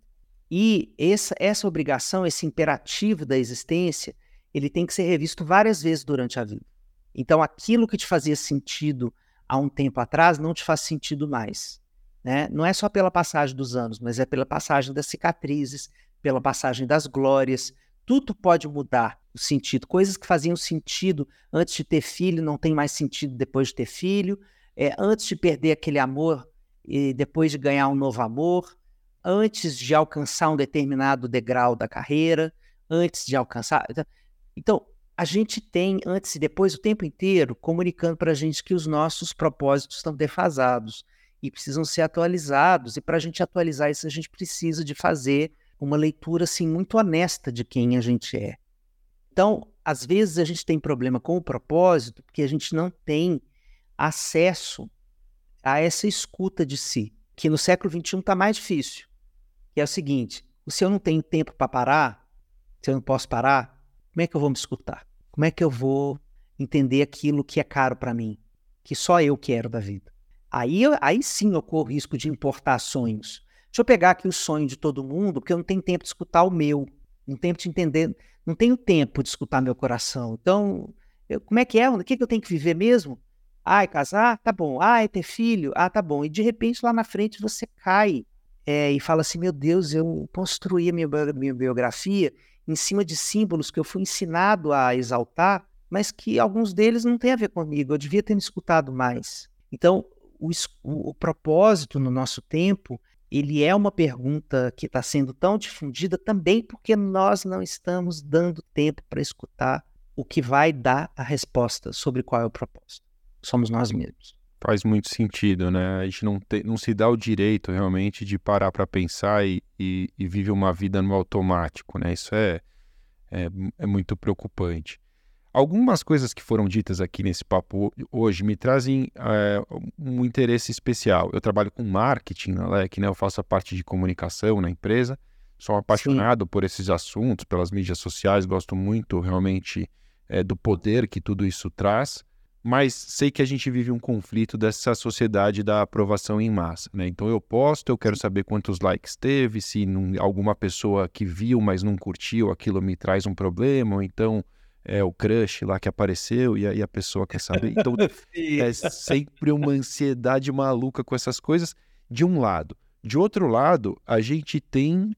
E essa, essa obrigação, esse imperativo da existência, ele tem que ser revisto várias vezes durante a vida. Então, aquilo que te fazia sentido há um tempo atrás não te faz sentido mais. Né? Não é só pela passagem dos anos, mas é pela passagem das cicatrizes, pela passagem das glórias. Tudo pode mudar o sentido. Coisas que faziam sentido antes de ter filho não tem mais sentido depois de ter filho. É, antes de perder aquele amor e depois de ganhar um novo amor antes de alcançar um determinado degrau da carreira, antes de alcançar. Então, a gente tem antes e depois o tempo inteiro comunicando para a gente que os nossos propósitos estão defasados e precisam ser atualizados. E para a gente atualizar isso, a gente precisa de fazer uma leitura assim muito honesta de quem a gente é. Então, às vezes a gente tem problema com o propósito porque a gente não tem acesso a essa escuta de si, que no século XXI está mais difícil que é o seguinte: se eu não tenho tempo para parar, se eu não posso parar, como é que eu vou me escutar? Como é que eu vou entender aquilo que é caro para mim, que só eu quero da vida? Aí, aí sim ocorre o risco de importar sonhos. Deixa eu pegar aqui o sonho de todo mundo, porque eu não tenho tempo de escutar o meu, não tenho tempo de entender, não tenho tempo de escutar meu coração. Então, eu, como é que é? O que, que eu tenho que viver mesmo? Ah, é casar? Tá bom. Ah, é ter filho? Ah, tá bom. E de repente lá na frente você cai é, e fala assim: meu Deus, eu construí a minha, minha biografia em cima de símbolos que eu fui ensinado a exaltar, mas que alguns deles não têm a ver comigo, eu devia ter me escutado mais. Então, o, o, o propósito no nosso tempo, ele é uma pergunta que está sendo tão difundida também porque nós não estamos dando tempo para escutar o que vai dar a resposta sobre qual é o propósito. Somos nós mesmos. Faz muito sentido, né? A gente não, te, não se dá o direito realmente de parar para pensar e, e, e, vive uma vida no automático, né? Isso é, é, é, muito preocupante. Algumas coisas que foram ditas aqui nesse papo hoje me trazem é, um interesse especial. Eu trabalho com marketing na LEC, né? Eu faço a parte de comunicação na empresa. Sou apaixonado Sim. por esses assuntos, pelas mídias sociais, gosto muito realmente é, do poder que tudo isso traz mas sei que a gente vive um conflito dessa sociedade da aprovação em massa, né? Então eu posto, eu quero saber quantos likes teve, se não, alguma pessoa que viu, mas não curtiu, aquilo me traz um problema, ou então é o crush lá que apareceu e aí a pessoa quer saber. Então é sempre uma ansiedade maluca com essas coisas, de um lado. De outro lado, a gente tem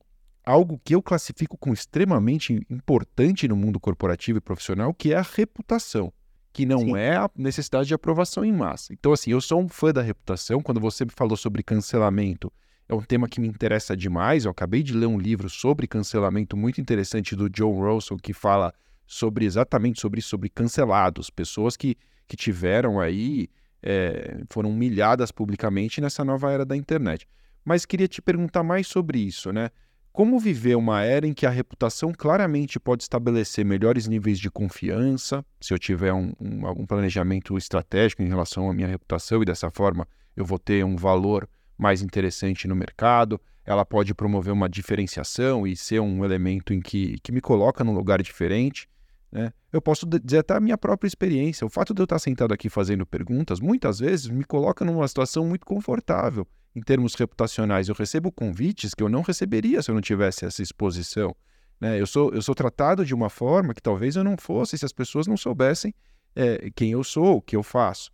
algo que eu classifico como extremamente importante no mundo corporativo e profissional, que é a reputação que não Sim. é a necessidade de aprovação em massa. Então, assim, eu sou um fã da reputação. Quando você me falou sobre cancelamento, é um tema que me interessa demais. Eu acabei de ler um livro sobre cancelamento muito interessante do John Russell, que fala sobre exatamente sobre isso, sobre cancelados, pessoas que, que tiveram aí, é, foram humilhadas publicamente nessa nova era da internet. Mas queria te perguntar mais sobre isso, né? Como viver uma era em que a reputação claramente pode estabelecer melhores níveis de confiança, se eu tiver um, um, algum planejamento estratégico em relação à minha reputação e dessa forma eu vou ter um valor mais interessante no mercado, ela pode promover uma diferenciação e ser um elemento em que, que me coloca num lugar diferente. Né? Eu posso dizer até a minha própria experiência. O fato de eu estar sentado aqui fazendo perguntas, muitas vezes me coloca numa situação muito confortável em termos reputacionais. Eu recebo convites que eu não receberia se eu não tivesse essa exposição. Né? Eu, sou, eu sou tratado de uma forma que talvez eu não fosse se as pessoas não soubessem é, quem eu sou, o que eu faço.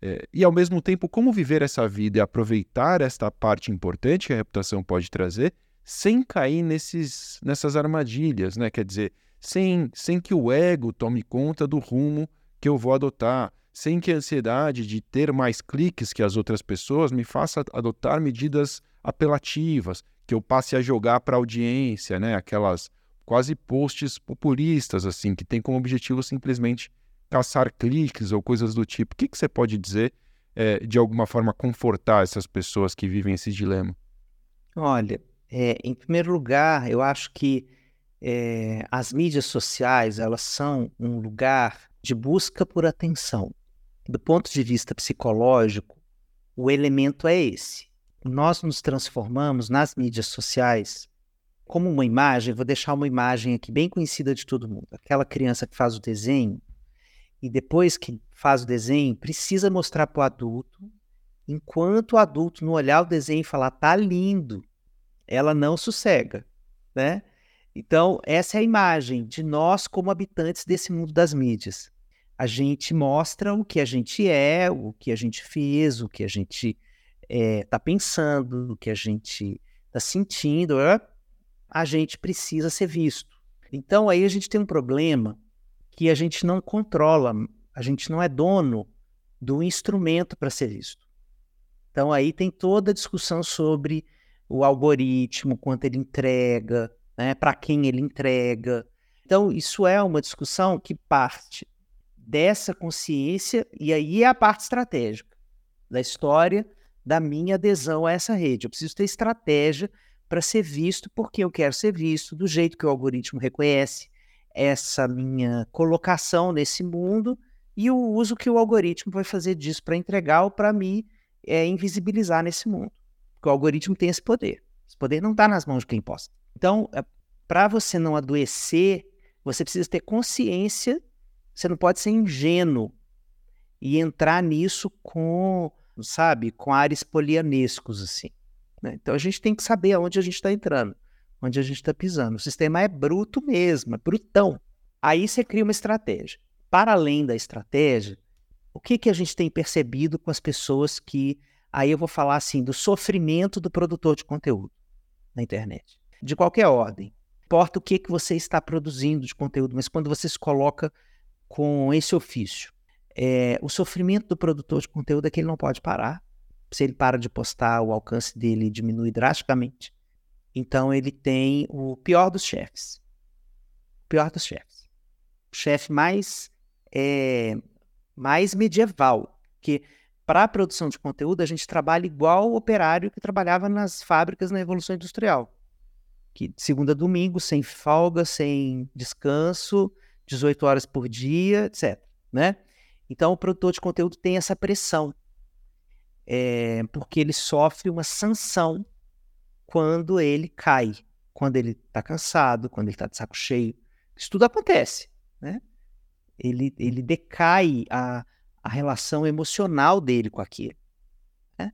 É, e ao mesmo tempo, como viver essa vida e aproveitar esta parte importante que a reputação pode trazer, sem cair nesses, nessas armadilhas, né? Quer dizer, sem, sem que o ego tome conta do rumo que eu vou adotar, sem que a ansiedade de ter mais cliques que as outras pessoas me faça adotar medidas apelativas, que eu passe a jogar para a audiência, né? Aquelas quase posts populistas, assim, que tem como objetivo simplesmente caçar cliques ou coisas do tipo. O que, que você pode dizer é, de alguma forma confortar essas pessoas que vivem esse dilema? Olha, É, em primeiro lugar, eu acho que é, as mídias sociais elas são um lugar de busca por atenção. Do ponto de vista psicológico, o elemento é esse. Nós nos transformamos nas mídias sociais como uma imagem. Vou deixar uma imagem aqui bem conhecida de todo mundo. Aquela criança que faz o desenho e depois que faz o desenho precisa mostrar para o adulto, enquanto o adulto não olhar o desenho e falar tá lindo, ela não sossega, né? Então, essa é a imagem de nós como habitantes desse mundo das mídias. A gente mostra o que a gente é, o que a gente fez, o que a gente está eh, é, pensando, o que a gente está sentindo. A gente precisa ser visto. Então, aí a gente tem um problema que a gente não controla, a gente não é dono do instrumento para ser visto. Então, aí tem toda a discussão sobre o algoritmo, quanto ele entrega, né, para quem ele entrega. Então, isso é uma discussão que parte dessa consciência, e aí é a parte estratégica da história da minha adesão a essa rede. Eu preciso ter estratégia para ser visto porque eu quero ser visto do jeito que o algoritmo reconhece essa minha colocação nesse mundo e o uso que o algoritmo vai fazer disso para entregar ou para me é, invisibilizar nesse mundo. Porque o algoritmo tem esse poder. Esse poder não está nas mãos de quem posta. Então, é, para você não adoecer, você precisa ter consciência, você não pode ser ingênuo e entrar nisso com, sabe, com ares polianescos, assim. Né? Então a gente tem que saber aonde a gente está entrando, onde a gente está pisando. O sistema é bruto mesmo, é brutão. Aí você cria uma estratégia. Para além da estratégia, o que, que a gente tem percebido com as pessoas que. Aí eu vou falar assim do sofrimento do produtor de conteúdo na internet de qualquer ordem. Importa o que, que você está produzindo de conteúdo, mas quando você se coloca com esse ofício, é, o sofrimento do produtor de conteúdo é que ele não pode parar. Se ele para de postar, o alcance dele diminui drasticamente. Então ele tem o pior dos chefes. O pior dos chefes. O chefe mais, é, mais medieval. Que para a produção de conteúdo a gente trabalha igual o operário que trabalhava nas fábricas na Revolução Industrial que segunda a domingo, sem folga, sem descanso, 18 horas por dia, etc. Né? Então, o produtor de conteúdo tem essa pressão, é, porque ele sofre uma sanção quando ele cai, quando ele está cansado, quando ele está de saco cheio. Isso tudo acontece. Né? Ele, ele decai a, a relação emocional dele com aquilo. Né?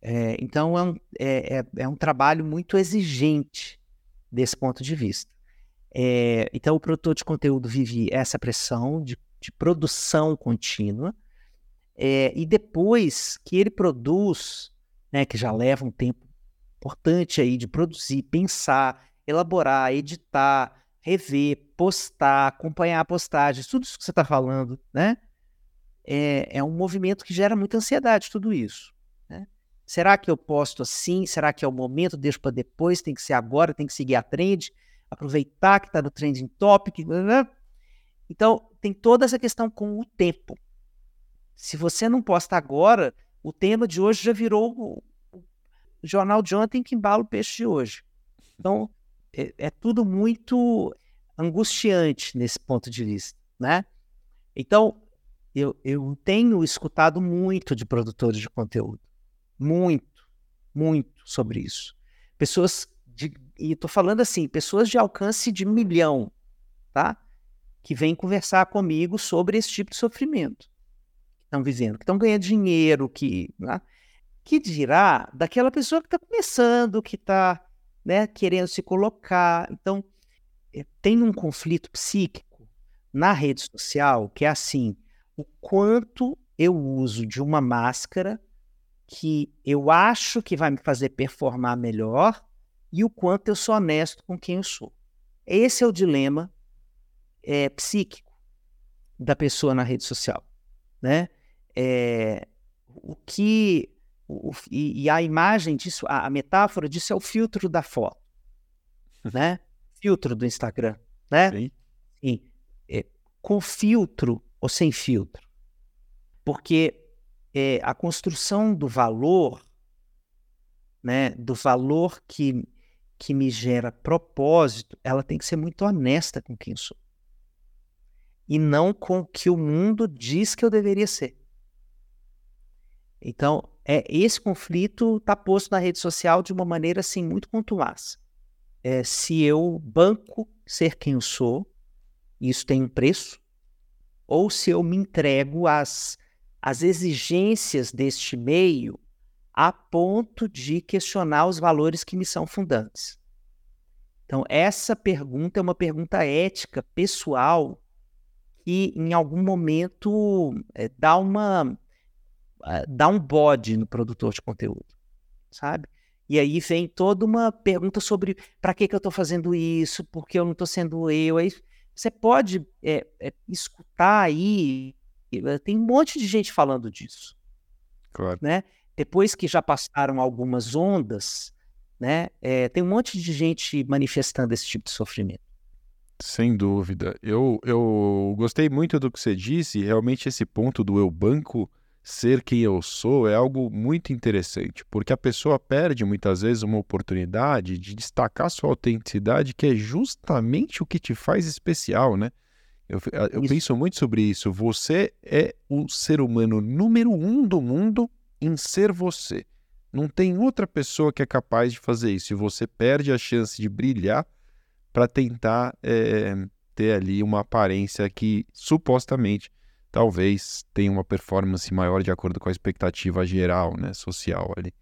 É, então, é um, é, é, é um trabalho muito exigente desse ponto de vista. É, então, o produtor de conteúdo vive essa pressão de, de produção contínua, é, e depois que ele produz, né, que já leva um tempo importante aí de produzir, pensar, elaborar, editar, rever, postar, acompanhar a postagem, tudo isso que você está falando, né? É, é um movimento que gera muita ansiedade, tudo isso. Será que eu posto assim? Será que é o momento? Deixo para depois? Tem que ser agora? Tem que seguir a trend? Aproveitar que está no trending topic? Então, tem toda essa questão com o tempo. Se você não posta agora, o tema de hoje já virou o, jornal de ontem que embala o peixe de hoje. Então, é, é tudo muito angustiante nesse ponto de vista, né? Então, eu, eu tenho escutado muito de produtores de conteúdo muito, muito sobre isso. Pessoas de, e estou falando assim, pessoas de alcance de milhão, tá? Que vêm conversar comigo sobre esse tipo de sofrimento estão vivendo, que estão ganhando dinheiro, que, né? que dirá daquela pessoa que está começando, que está né, querendo se colocar. Então, é, tem um conflito psíquico na rede social que é assim: o quanto eu uso de uma máscara que eu acho que vai me fazer performar melhor e o quanto eu sou honesto com quem eu sou. Esse é o dilema é, psíquico da pessoa na rede social, né? É, o que o, e, e, a imagem disso, a, a, metáfora disso é o filtro da foto, né? Filtro do Instagram, né? Sim. Sim. É, com filtro ou sem filtro, porque é, a construção do valor, né, do valor que, que me gera propósito, ela tem que ser muito honesta com quem sou. E não com o que o mundo diz que eu deveria ser. Então, é, esse conflito está posto na rede social de uma maneira assim muito contumaz. É, se eu banco ser quem eu sou, isso tem um preço, ou se eu me entrego às, às exigências deste meio a ponto de questionar os valores que me são fundantes. Então, essa pergunta é uma pergunta ética, pessoal, que em algum momento é, dá uma uh, dá um bode no produtor de conteúdo, sabe? E aí vem toda uma pergunta sobre para que, que eu estou fazendo isso, por que eu não estou sendo eu. Aí você pode é, é, escutar aí, tem um monte de gente falando disso. Claro. Né? Depois que já passaram algumas ondas, né, é, tem um monte de gente manifestando esse tipo de sofrimento. Sem dúvida. Eu, eu gostei muito do que você disse, realmente esse ponto do eu banco ser quem eu sou é algo muito interessante, porque a pessoa perde muitas vezes uma oportunidade de destacar sua autenticidade, que é justamente o que te faz especial, né? Eu, eu penso muito sobre isso. Você é o ser humano número um do mundo em ser você. Não tem outra pessoa que é capaz de fazer isso. E você perde a chance de brilhar para tentar é, ter ali uma aparência que supostamente talvez tenha uma performance maior de acordo com a expectativa geral, né, social ali.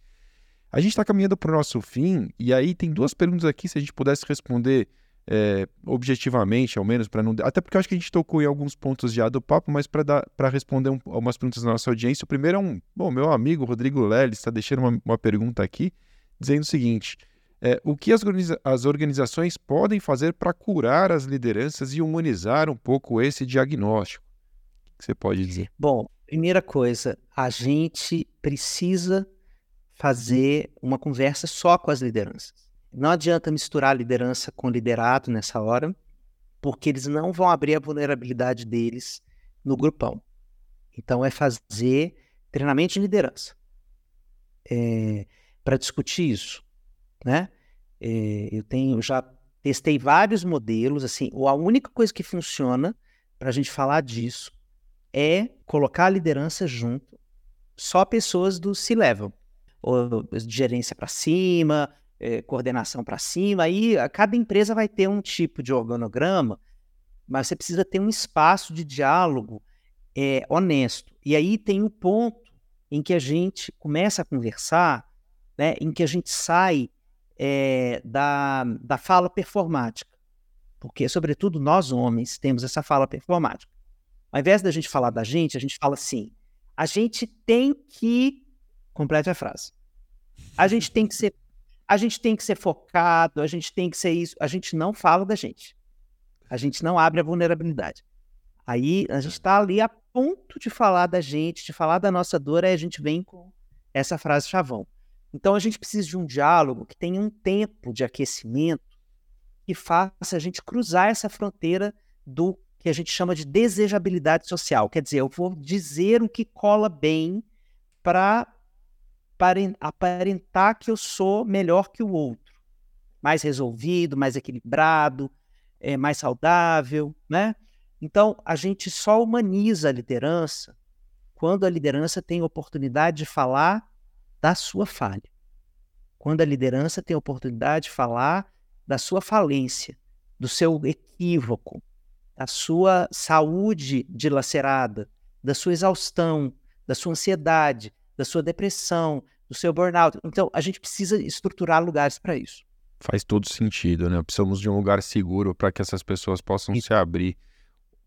A gente está caminhando para o nosso fim e aí tem duas perguntas aqui, se a gente pudesse responder é, objetivamente, ao menos, para não. Até porque eu acho que a gente tocou em alguns pontos já do papo, mas para responder um, algumas perguntas da nossa audiência. O primeiro é um. Bom, meu amigo Rodrigo Leles está deixando uma, uma, pergunta aqui, dizendo o seguinte: é, o que as, organiza as organizações podem fazer para curar as lideranças e humanizar um pouco esse diagnóstico? que você pode dizer? Bom, primeira coisa, a gente precisa fazer uma conversa só com as lideranças. Não adianta misturar liderança com liderado nessa hora, porque eles não vão abrir a vulnerabilidade deles no grupão. Então, é fazer treinamento de liderança é, para discutir isso, né? É, eu tenho já testei vários modelos, assim, a única coisa que funciona para a gente falar disso é colocar a liderança junto, só pessoas do C-level, ou de gerência para cima, é, coordenação para cima. Aí cada empresa vai ter um tipo de organograma, mas você precisa ter um espaço de diálogo é, honesto. E aí tem o um ponto em que a gente começa a conversar, né, em que a gente sai é, da, da fala performática. Porque, sobretudo, nós homens temos essa fala performática. Ao invés da gente falar da gente, a gente fala assim: a gente tem que. Complete a frase. A gente tem que ser. A gente tem que ser focado, a gente tem que ser isso. A gente não fala da gente. A gente não abre a vulnerabilidade. Aí a gente está ali a ponto de falar da gente, de falar da nossa dor, aí a gente vem com essa frase chavão. Então a gente precisa de um diálogo que tenha um tempo de aquecimento que faça a gente cruzar essa fronteira do que a gente chama de desejabilidade social. Quer dizer, eu vou dizer o que cola bem para aparentar que eu sou melhor que o outro. Mais resolvido, mais equilibrado, é, mais saudável, né? Então, a gente só humaniza a liderança quando a liderança tem oportunidade de falar da sua falha. Quando a liderança tem oportunidade de falar da sua falência, do seu equívoco, a sua saúde dilacerada, da sua exaustão, da sua ansiedade, da sua depressão, do seu burnout. Então, a gente precisa estruturar lugares para isso. Faz todo sentido, né? Precisamos de um lugar seguro para que essas pessoas possam se abrir.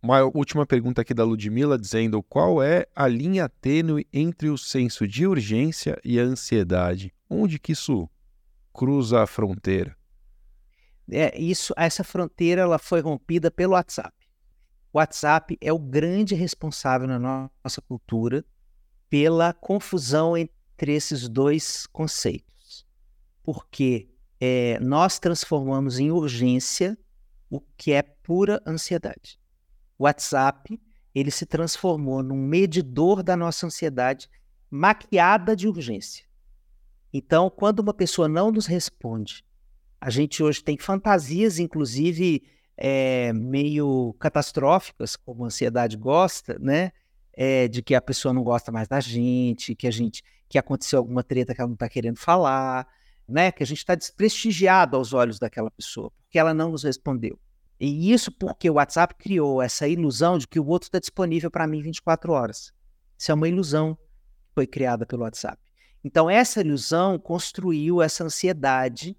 Uma última pergunta aqui da Ludmilla dizendo qual é a linha tênue entre o senso de urgência e a ansiedade? Onde que isso cruza a fronteira? É, isso, essa fronteira ela foi rompida pelo WhatsApp. O WhatsApp é o grande responsável na nossa cultura pela confusão entre esses dois conceitos. Porque é, nós transformamos em urgência o que é pura ansiedade. O WhatsApp ele se transformou num medidor da nossa ansiedade maquiada de urgência. Então, quando uma pessoa não nos responde A gente hoje tem fantasias, inclusive, é, meio catastróficas, como a ansiedade gosta, né? É, de que a pessoa não gosta mais da gente, que a gente que aconteceu alguma treta que ela não está querendo falar, né? Que a gente está desprestigiado aos olhos daquela pessoa, porque ela não nos respondeu. E isso porque o WhatsApp criou essa ilusão de que o outro está disponível para mim 24 horas. Isso é uma ilusão que foi criada pelo WhatsApp. Então, essa ilusão construiu essa ansiedade,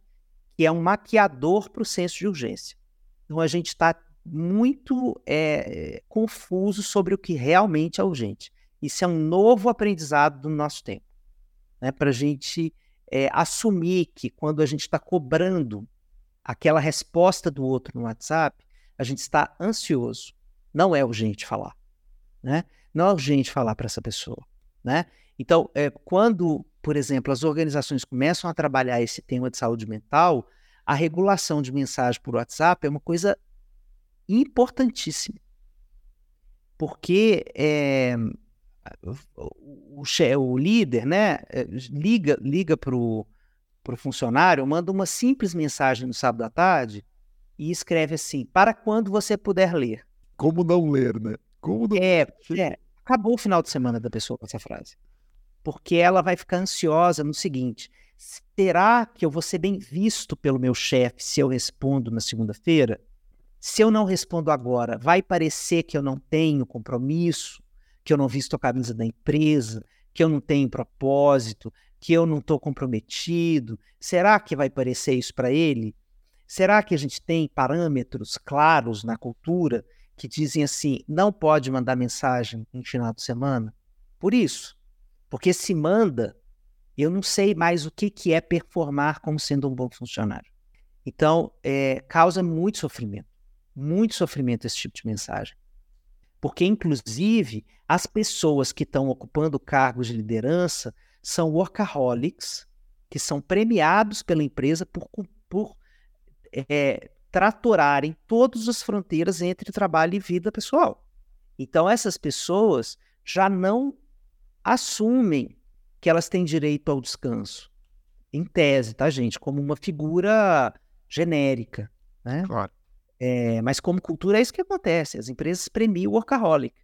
que é um maquiador para o senso de urgência. Então, a gente está muito é, confuso sobre o que realmente é urgente. Isso é um novo aprendizado do nosso tempo. Né? Para a gente é, assumir que quando a gente está cobrando aquela resposta do outro no WhatsApp, a gente está ansioso. Não é urgente falar. Né? Não é urgente falar para essa pessoa. Né? Então, é, quando, por exemplo, as organizações começam a trabalhar esse tema de saúde mental, a regulação de mensagem por WhatsApp é uma coisa importantíssima. Porque é, o, o, o, líder né, eh, liga, liga para o funcionário, manda uma simples mensagem no sábado à tarde e escreve assim: para quando você puder ler. Como não ler, né? Como não... É, é, acabou o final de semana da pessoa com essa frase. Porque ela vai ficar ansiosa no seguinte: será que eu vou ser bem visto pelo meu chefe se eu respondo na segunda-feira? Se eu não respondo agora, vai parecer que eu não tenho compromisso, que eu não visto a camisa da empresa, que eu não tenho propósito, que eu não estou comprometido? Será que vai parecer isso para ele? Será que a gente tem parâmetros claros na cultura que dizem assim: não pode mandar mensagem em final de semana? Por isso, porque se manda, eu não sei mais o que, que é performar como sendo um bom funcionário. Então, é, causa muito sofrimento, muito sofrimento esse tipo de mensagem. Porque, inclusive, as pessoas que estão ocupando cargos de liderança são workaholics, que são premiados pela empresa por, por é, tratorarem todas as fronteiras entre trabalho e vida pessoal. Então, essas pessoas já não assumem que elas têm direito ao descanso. Em tese, tá, gente? Como uma figura genérica. Né? Claro. É, mas como cultura é isso que acontece. As empresas premiam o workaholic.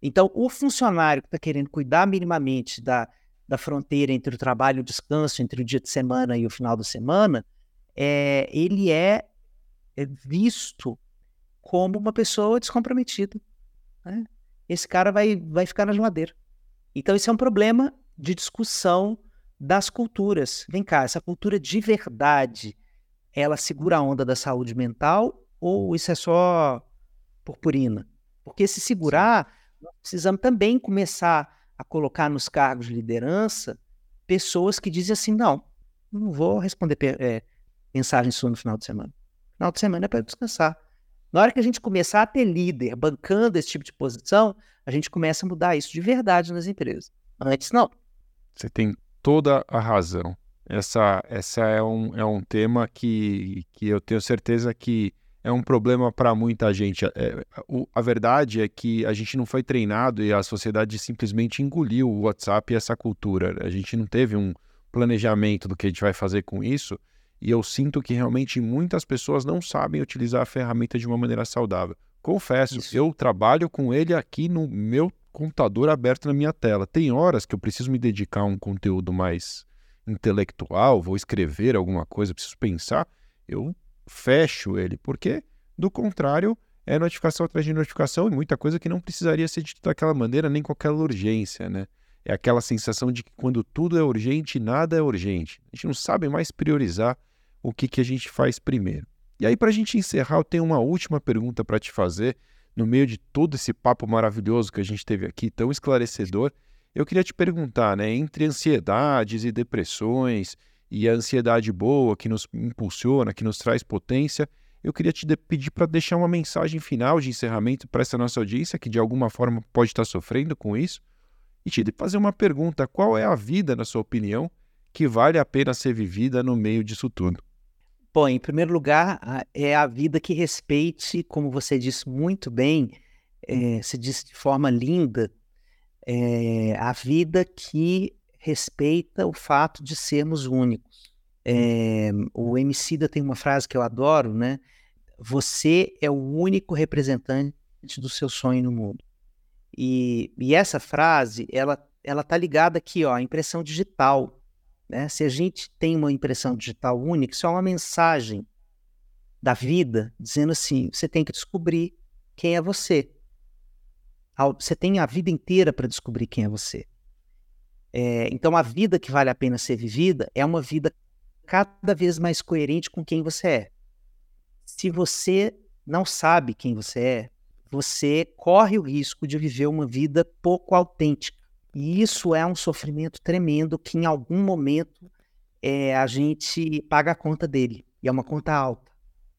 Então, o funcionário que está querendo cuidar minimamente da, da fronteira entre o trabalho e o descanso, entre o dia de semana e o final da semana, é, ele é, visto como uma pessoa descomprometida. Né? Esse cara vai, vai ficar na geladeira. Então, isso é um problema de discussão das culturas. Vem cá, essa cultura de verdade, ela segura a onda da saúde mental ou isso é só purpurina? Porque se segurar, nós precisamos também começar a colocar nos cargos de liderança pessoas que dizem assim: não, não vou responder é, mensagem sua no final de semana. Final de semana é para descansar. Na hora que a gente começar a ter líder bancando esse tipo de posição, a gente começa a mudar isso de verdade nas empresas. Antes, não. Você tem toda a razão. Essa, essa é, um, é um tema que, que eu tenho certeza que é um problema para muita gente. É, o, a verdade é que a gente não foi treinado e a sociedade simplesmente engoliu o WhatsApp e essa cultura. A gente não teve um planejamento do que a gente vai fazer com isso. E eu sinto que realmente muitas pessoas não sabem utilizar a ferramenta de uma maneira saudável. Confesso, isso. eu trabalho com ele aqui no meu computador aberto na minha tela. Tem horas que eu preciso me dedicar a um conteúdo mais intelectual, vou escrever alguma coisa, preciso pensar, eu fecho ele, porque, do contrário, é notificação atrás de notificação e muita coisa que não precisaria ser dita daquela maneira, nem qualquer urgência, né? É aquela sensação de que quando tudo é urgente, nada é urgente. A gente não sabe mais priorizar o que, que a gente faz primeiro. E aí, para a gente encerrar, eu tenho uma última pergunta para te fazer, no meio de todo esse papo maravilhoso que a gente teve aqui, tão esclarecedor, eu queria te perguntar, né, entre ansiedades e depressões e a ansiedade boa que nos impulsiona, que nos traz potência, eu queria te pedir para deixar uma mensagem final de encerramento para essa nossa audiência que de alguma forma pode estar sofrendo com isso e te fazer uma pergunta: qual é a vida, na sua opinião, que vale a pena ser vivida no meio disso tudo? Bom, em primeiro lugar, é a vida que respeite, como você disse muito bem, é, se disse de forma linda, é, a vida que respeita o fato de sermos únicos. É, o Emicida tem uma frase que eu adoro, né? Você é o único representante do seu sonho no mundo. E, e essa frase, ela ela tá ligada aqui, ó, à impressão digital. Né? Se a gente tem uma impressão digital única, isso é uma mensagem da vida dizendo assim: você tem que descobrir quem é você. Você tem a vida inteira para descobrir quem é você. É, então, a vida que vale a pena ser vivida é uma vida cada vez mais coerente com quem você é. Se você não sabe quem você é, você corre o risco de viver uma vida pouco autêntica. E isso é um sofrimento tremendo que, em algum momento, é, a gente paga a conta dele. E é uma conta alta.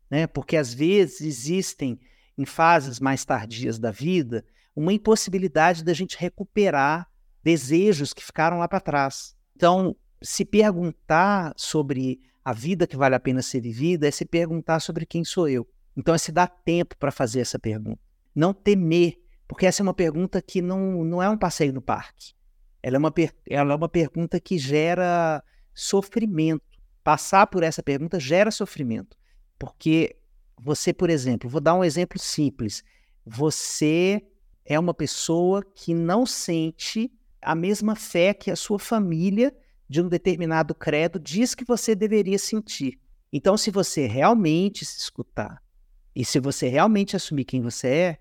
Né? Porque, às vezes, existem, em fases mais tardias da vida, uma impossibilidade da gente recuperar desejos que ficaram lá para trás. Então, se perguntar sobre a vida que vale a pena ser vivida é se perguntar sobre quem sou eu. Então, é se dar tempo para fazer essa pergunta. Não temer, porque essa é uma pergunta que não, não é um passeio no parque. Ela é, uma ela é uma pergunta que gera sofrimento. Passar por essa pergunta gera sofrimento. Porque você, por exemplo, vou dar um exemplo simples. Você é uma pessoa que não sente a mesma fé que a sua família de um determinado credo diz que você deveria sentir. Então, se você realmente se escutar e se você realmente assumir quem você é,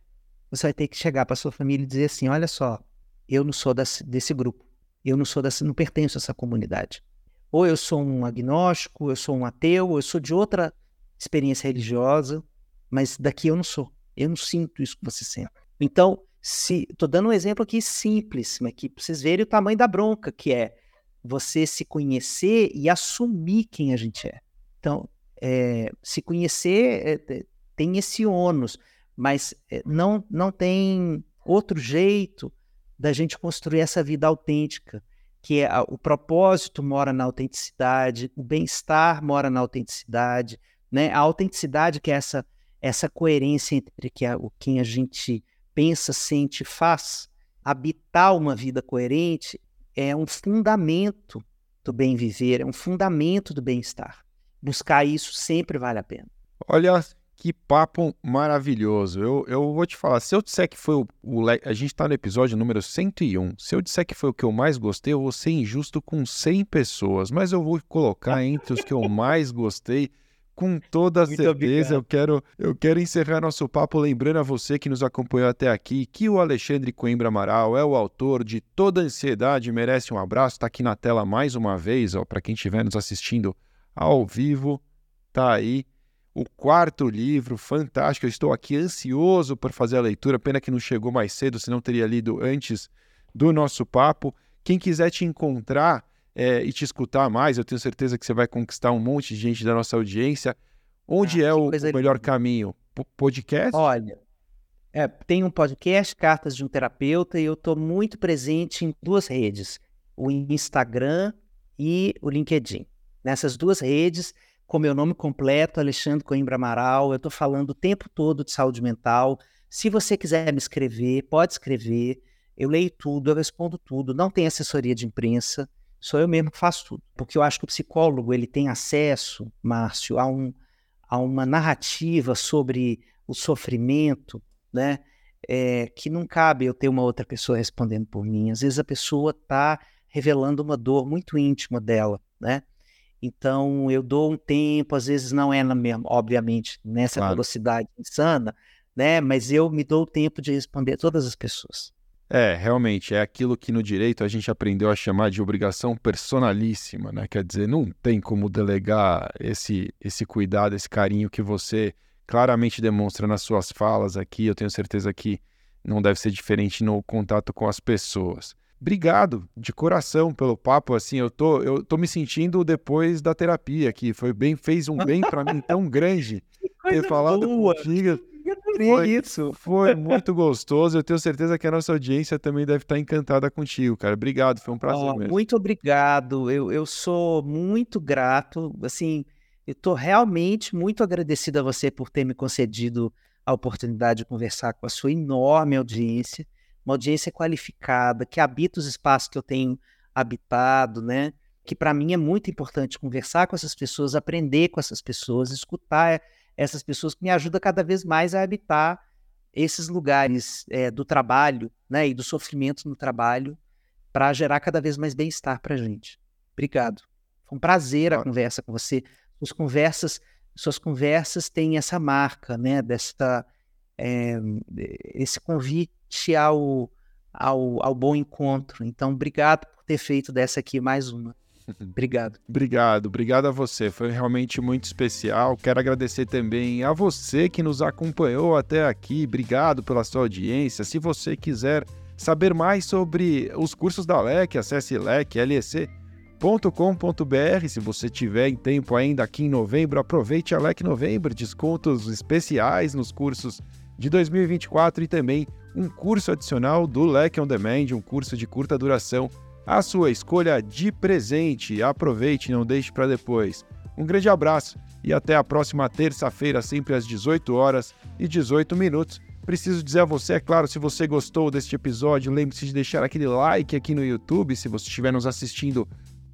você vai ter que chegar para sua família e dizer assim: olha só, eu não sou desse, desse grupo, eu não sou desse, não pertenço a essa comunidade. Ou eu sou um agnóstico, eu sou um ateu, eu sou de outra experiência religiosa, mas daqui eu não sou. Eu não sinto isso que você sente. Então, se estou dando um exemplo aqui simples, mas para vocês verem o tamanho da bronca que é você se conhecer e assumir quem a gente é. Então, é, se conhecer é, tem esse ônus, mas é, não, não tem outro jeito da gente construir essa vida autêntica, que é o propósito mora na autenticidade, o bem-estar mora na autenticidade, né? A autenticidade que é essa essa coerência entre que a, o quem a gente pensa, sente, faz, habitar uma vida coerente é um fundamento do bem viver, é um fundamento do bem-estar. Buscar isso sempre vale a pena. Olha que papo maravilhoso. Eu, eu vou te falar, se eu disser que foi o, o a gente está no episódio número 101. Se eu disser que foi o que eu mais gostei, eu vou ser injusto com 100 pessoas, mas eu vou colocar entre os que eu mais gostei com toda Muito certeza, eu quero, eu quero encerrar nosso papo lembrando a você que nos acompanhou até aqui que o Alexandre Coimbra Amaral é o autor de Toda Ansiedade Merece um Abraço. Está aqui na tela mais uma vez, para quem estiver nos assistindo ao vivo. Tá aí o quarto livro, fantástico. Eu estou aqui ansioso por fazer a leitura. Pena que não chegou mais cedo, senão teria lido antes do nosso papo. Quem quiser te encontrar, é, e te escutar mais, eu tenho certeza que você vai conquistar um monte de gente da nossa audiência. Onde ah, é o, o melhor caminho? P podcast? Olha, é, tem um podcast, Cartas de um Terapeuta, e eu estou muito presente em duas redes: o Instagram e o LinkedIn. Nessas duas redes, com meu nome completo, Alexandre Coimbra Amaral, eu estou falando o tempo todo de saúde mental. Se você quiser me escrever, pode escrever. Eu leio tudo, eu respondo tudo. Não tem assessoria de imprensa sou eu mesmo que faço tudo. Porque eu acho que o psicólogo ele tem acesso, Márcio, a, um, a uma narrativa sobre o sofrimento, né? É, que não cabe eu ter uma outra pessoa respondendo por mim. Às vezes a pessoa está revelando uma dor muito íntima dela, né? Então eu dou um tempo, às vezes não é na mesma, obviamente, nessa claro. velocidade insana, né? Mas eu me dou o tempo de responder a todas as pessoas. É, realmente, é aquilo que no direito a gente aprendeu a chamar de obrigação personalíssima, né? Quer dizer, não tem como delegar esse, esse cuidado, esse carinho que você claramente demonstra nas suas falas aqui. Eu tenho certeza que não deve ser diferente no contato com as pessoas. Obrigado de coração pelo papo, assim, eu tô, eu tô me sentindo depois da terapia aqui, foi bem, fez um bem para mim tão grande ter falado boa. contigo foi, isso. Foi muito gostoso. Eu tenho certeza que a nossa audiência também deve estar encantada contigo, cara. Obrigado, foi um prazer oh, mesmo. Muito obrigado. Eu, eu sou muito grato. Assim, eu estou realmente muito agradecido a você por ter me concedido a oportunidade de conversar com a sua enorme audiência, uma audiência qualificada, que habita os espaços que eu tenho habitado, né? que para mim é muito importante conversar com essas pessoas, aprender com essas pessoas, escutar essas pessoas que me ajuda cada vez mais a habitar esses lugares é, do trabalho né, e do sofrimento no trabalho para gerar cada vez mais bem-estar para a gente. Obrigado. Foi um prazer a conversa com você. Suas conversas, suas conversas têm essa marca, né, desta, é, esse convite ao, ao, ao bom encontro. Então, obrigado por ter feito dessa aqui mais uma. Obrigado. obrigado, obrigado a você. Foi realmente muito especial. Quero agradecer também a você que nos acompanhou até aqui. Obrigado pela sua audiência. Se você quiser saber mais sobre os cursos da LEC, acesse leclec.com.br. Se você tiver em tempo ainda aqui em novembro, aproveite a LEC Novembro, descontos especiais nos cursos de 2024 e também um curso adicional do LEC On Demand, um curso de curta duração a sua escolha de presente. Aproveite, não deixe para depois. Um grande abraço e até a próxima terça-feira, sempre às 18 horas e 18 minutos. Preciso dizer a você, é claro, se você gostou deste episódio, lembre-se de deixar aquele like aqui no YouTube, se você estiver nos assistindo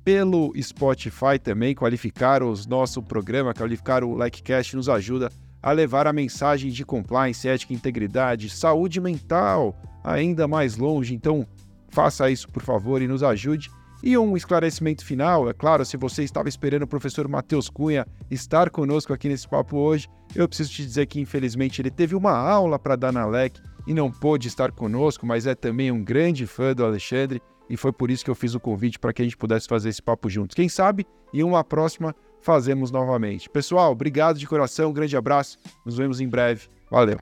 pelo Spotify também, qualificar o nosso programa, qualificar o Likecast nos ajuda a levar a mensagem de compliance, ética, integridade, saúde mental ainda mais longe. Então, Faça isso, por favor, e nos ajude. E um esclarecimento final, é claro, se você estava esperando o professor Matheus Cunha estar conosco aqui nesse papo hoje, eu preciso te dizer que infelizmente ele teve uma aula para dar na LEC e não pôde estar conosco, mas é também um grande fã do Alexandre e foi por isso que eu fiz o convite para que a gente pudesse fazer esse papo juntos. Quem sabe, em uma próxima fazemos novamente. Pessoal, obrigado de coração, um grande abraço, nos vemos em breve. Valeu!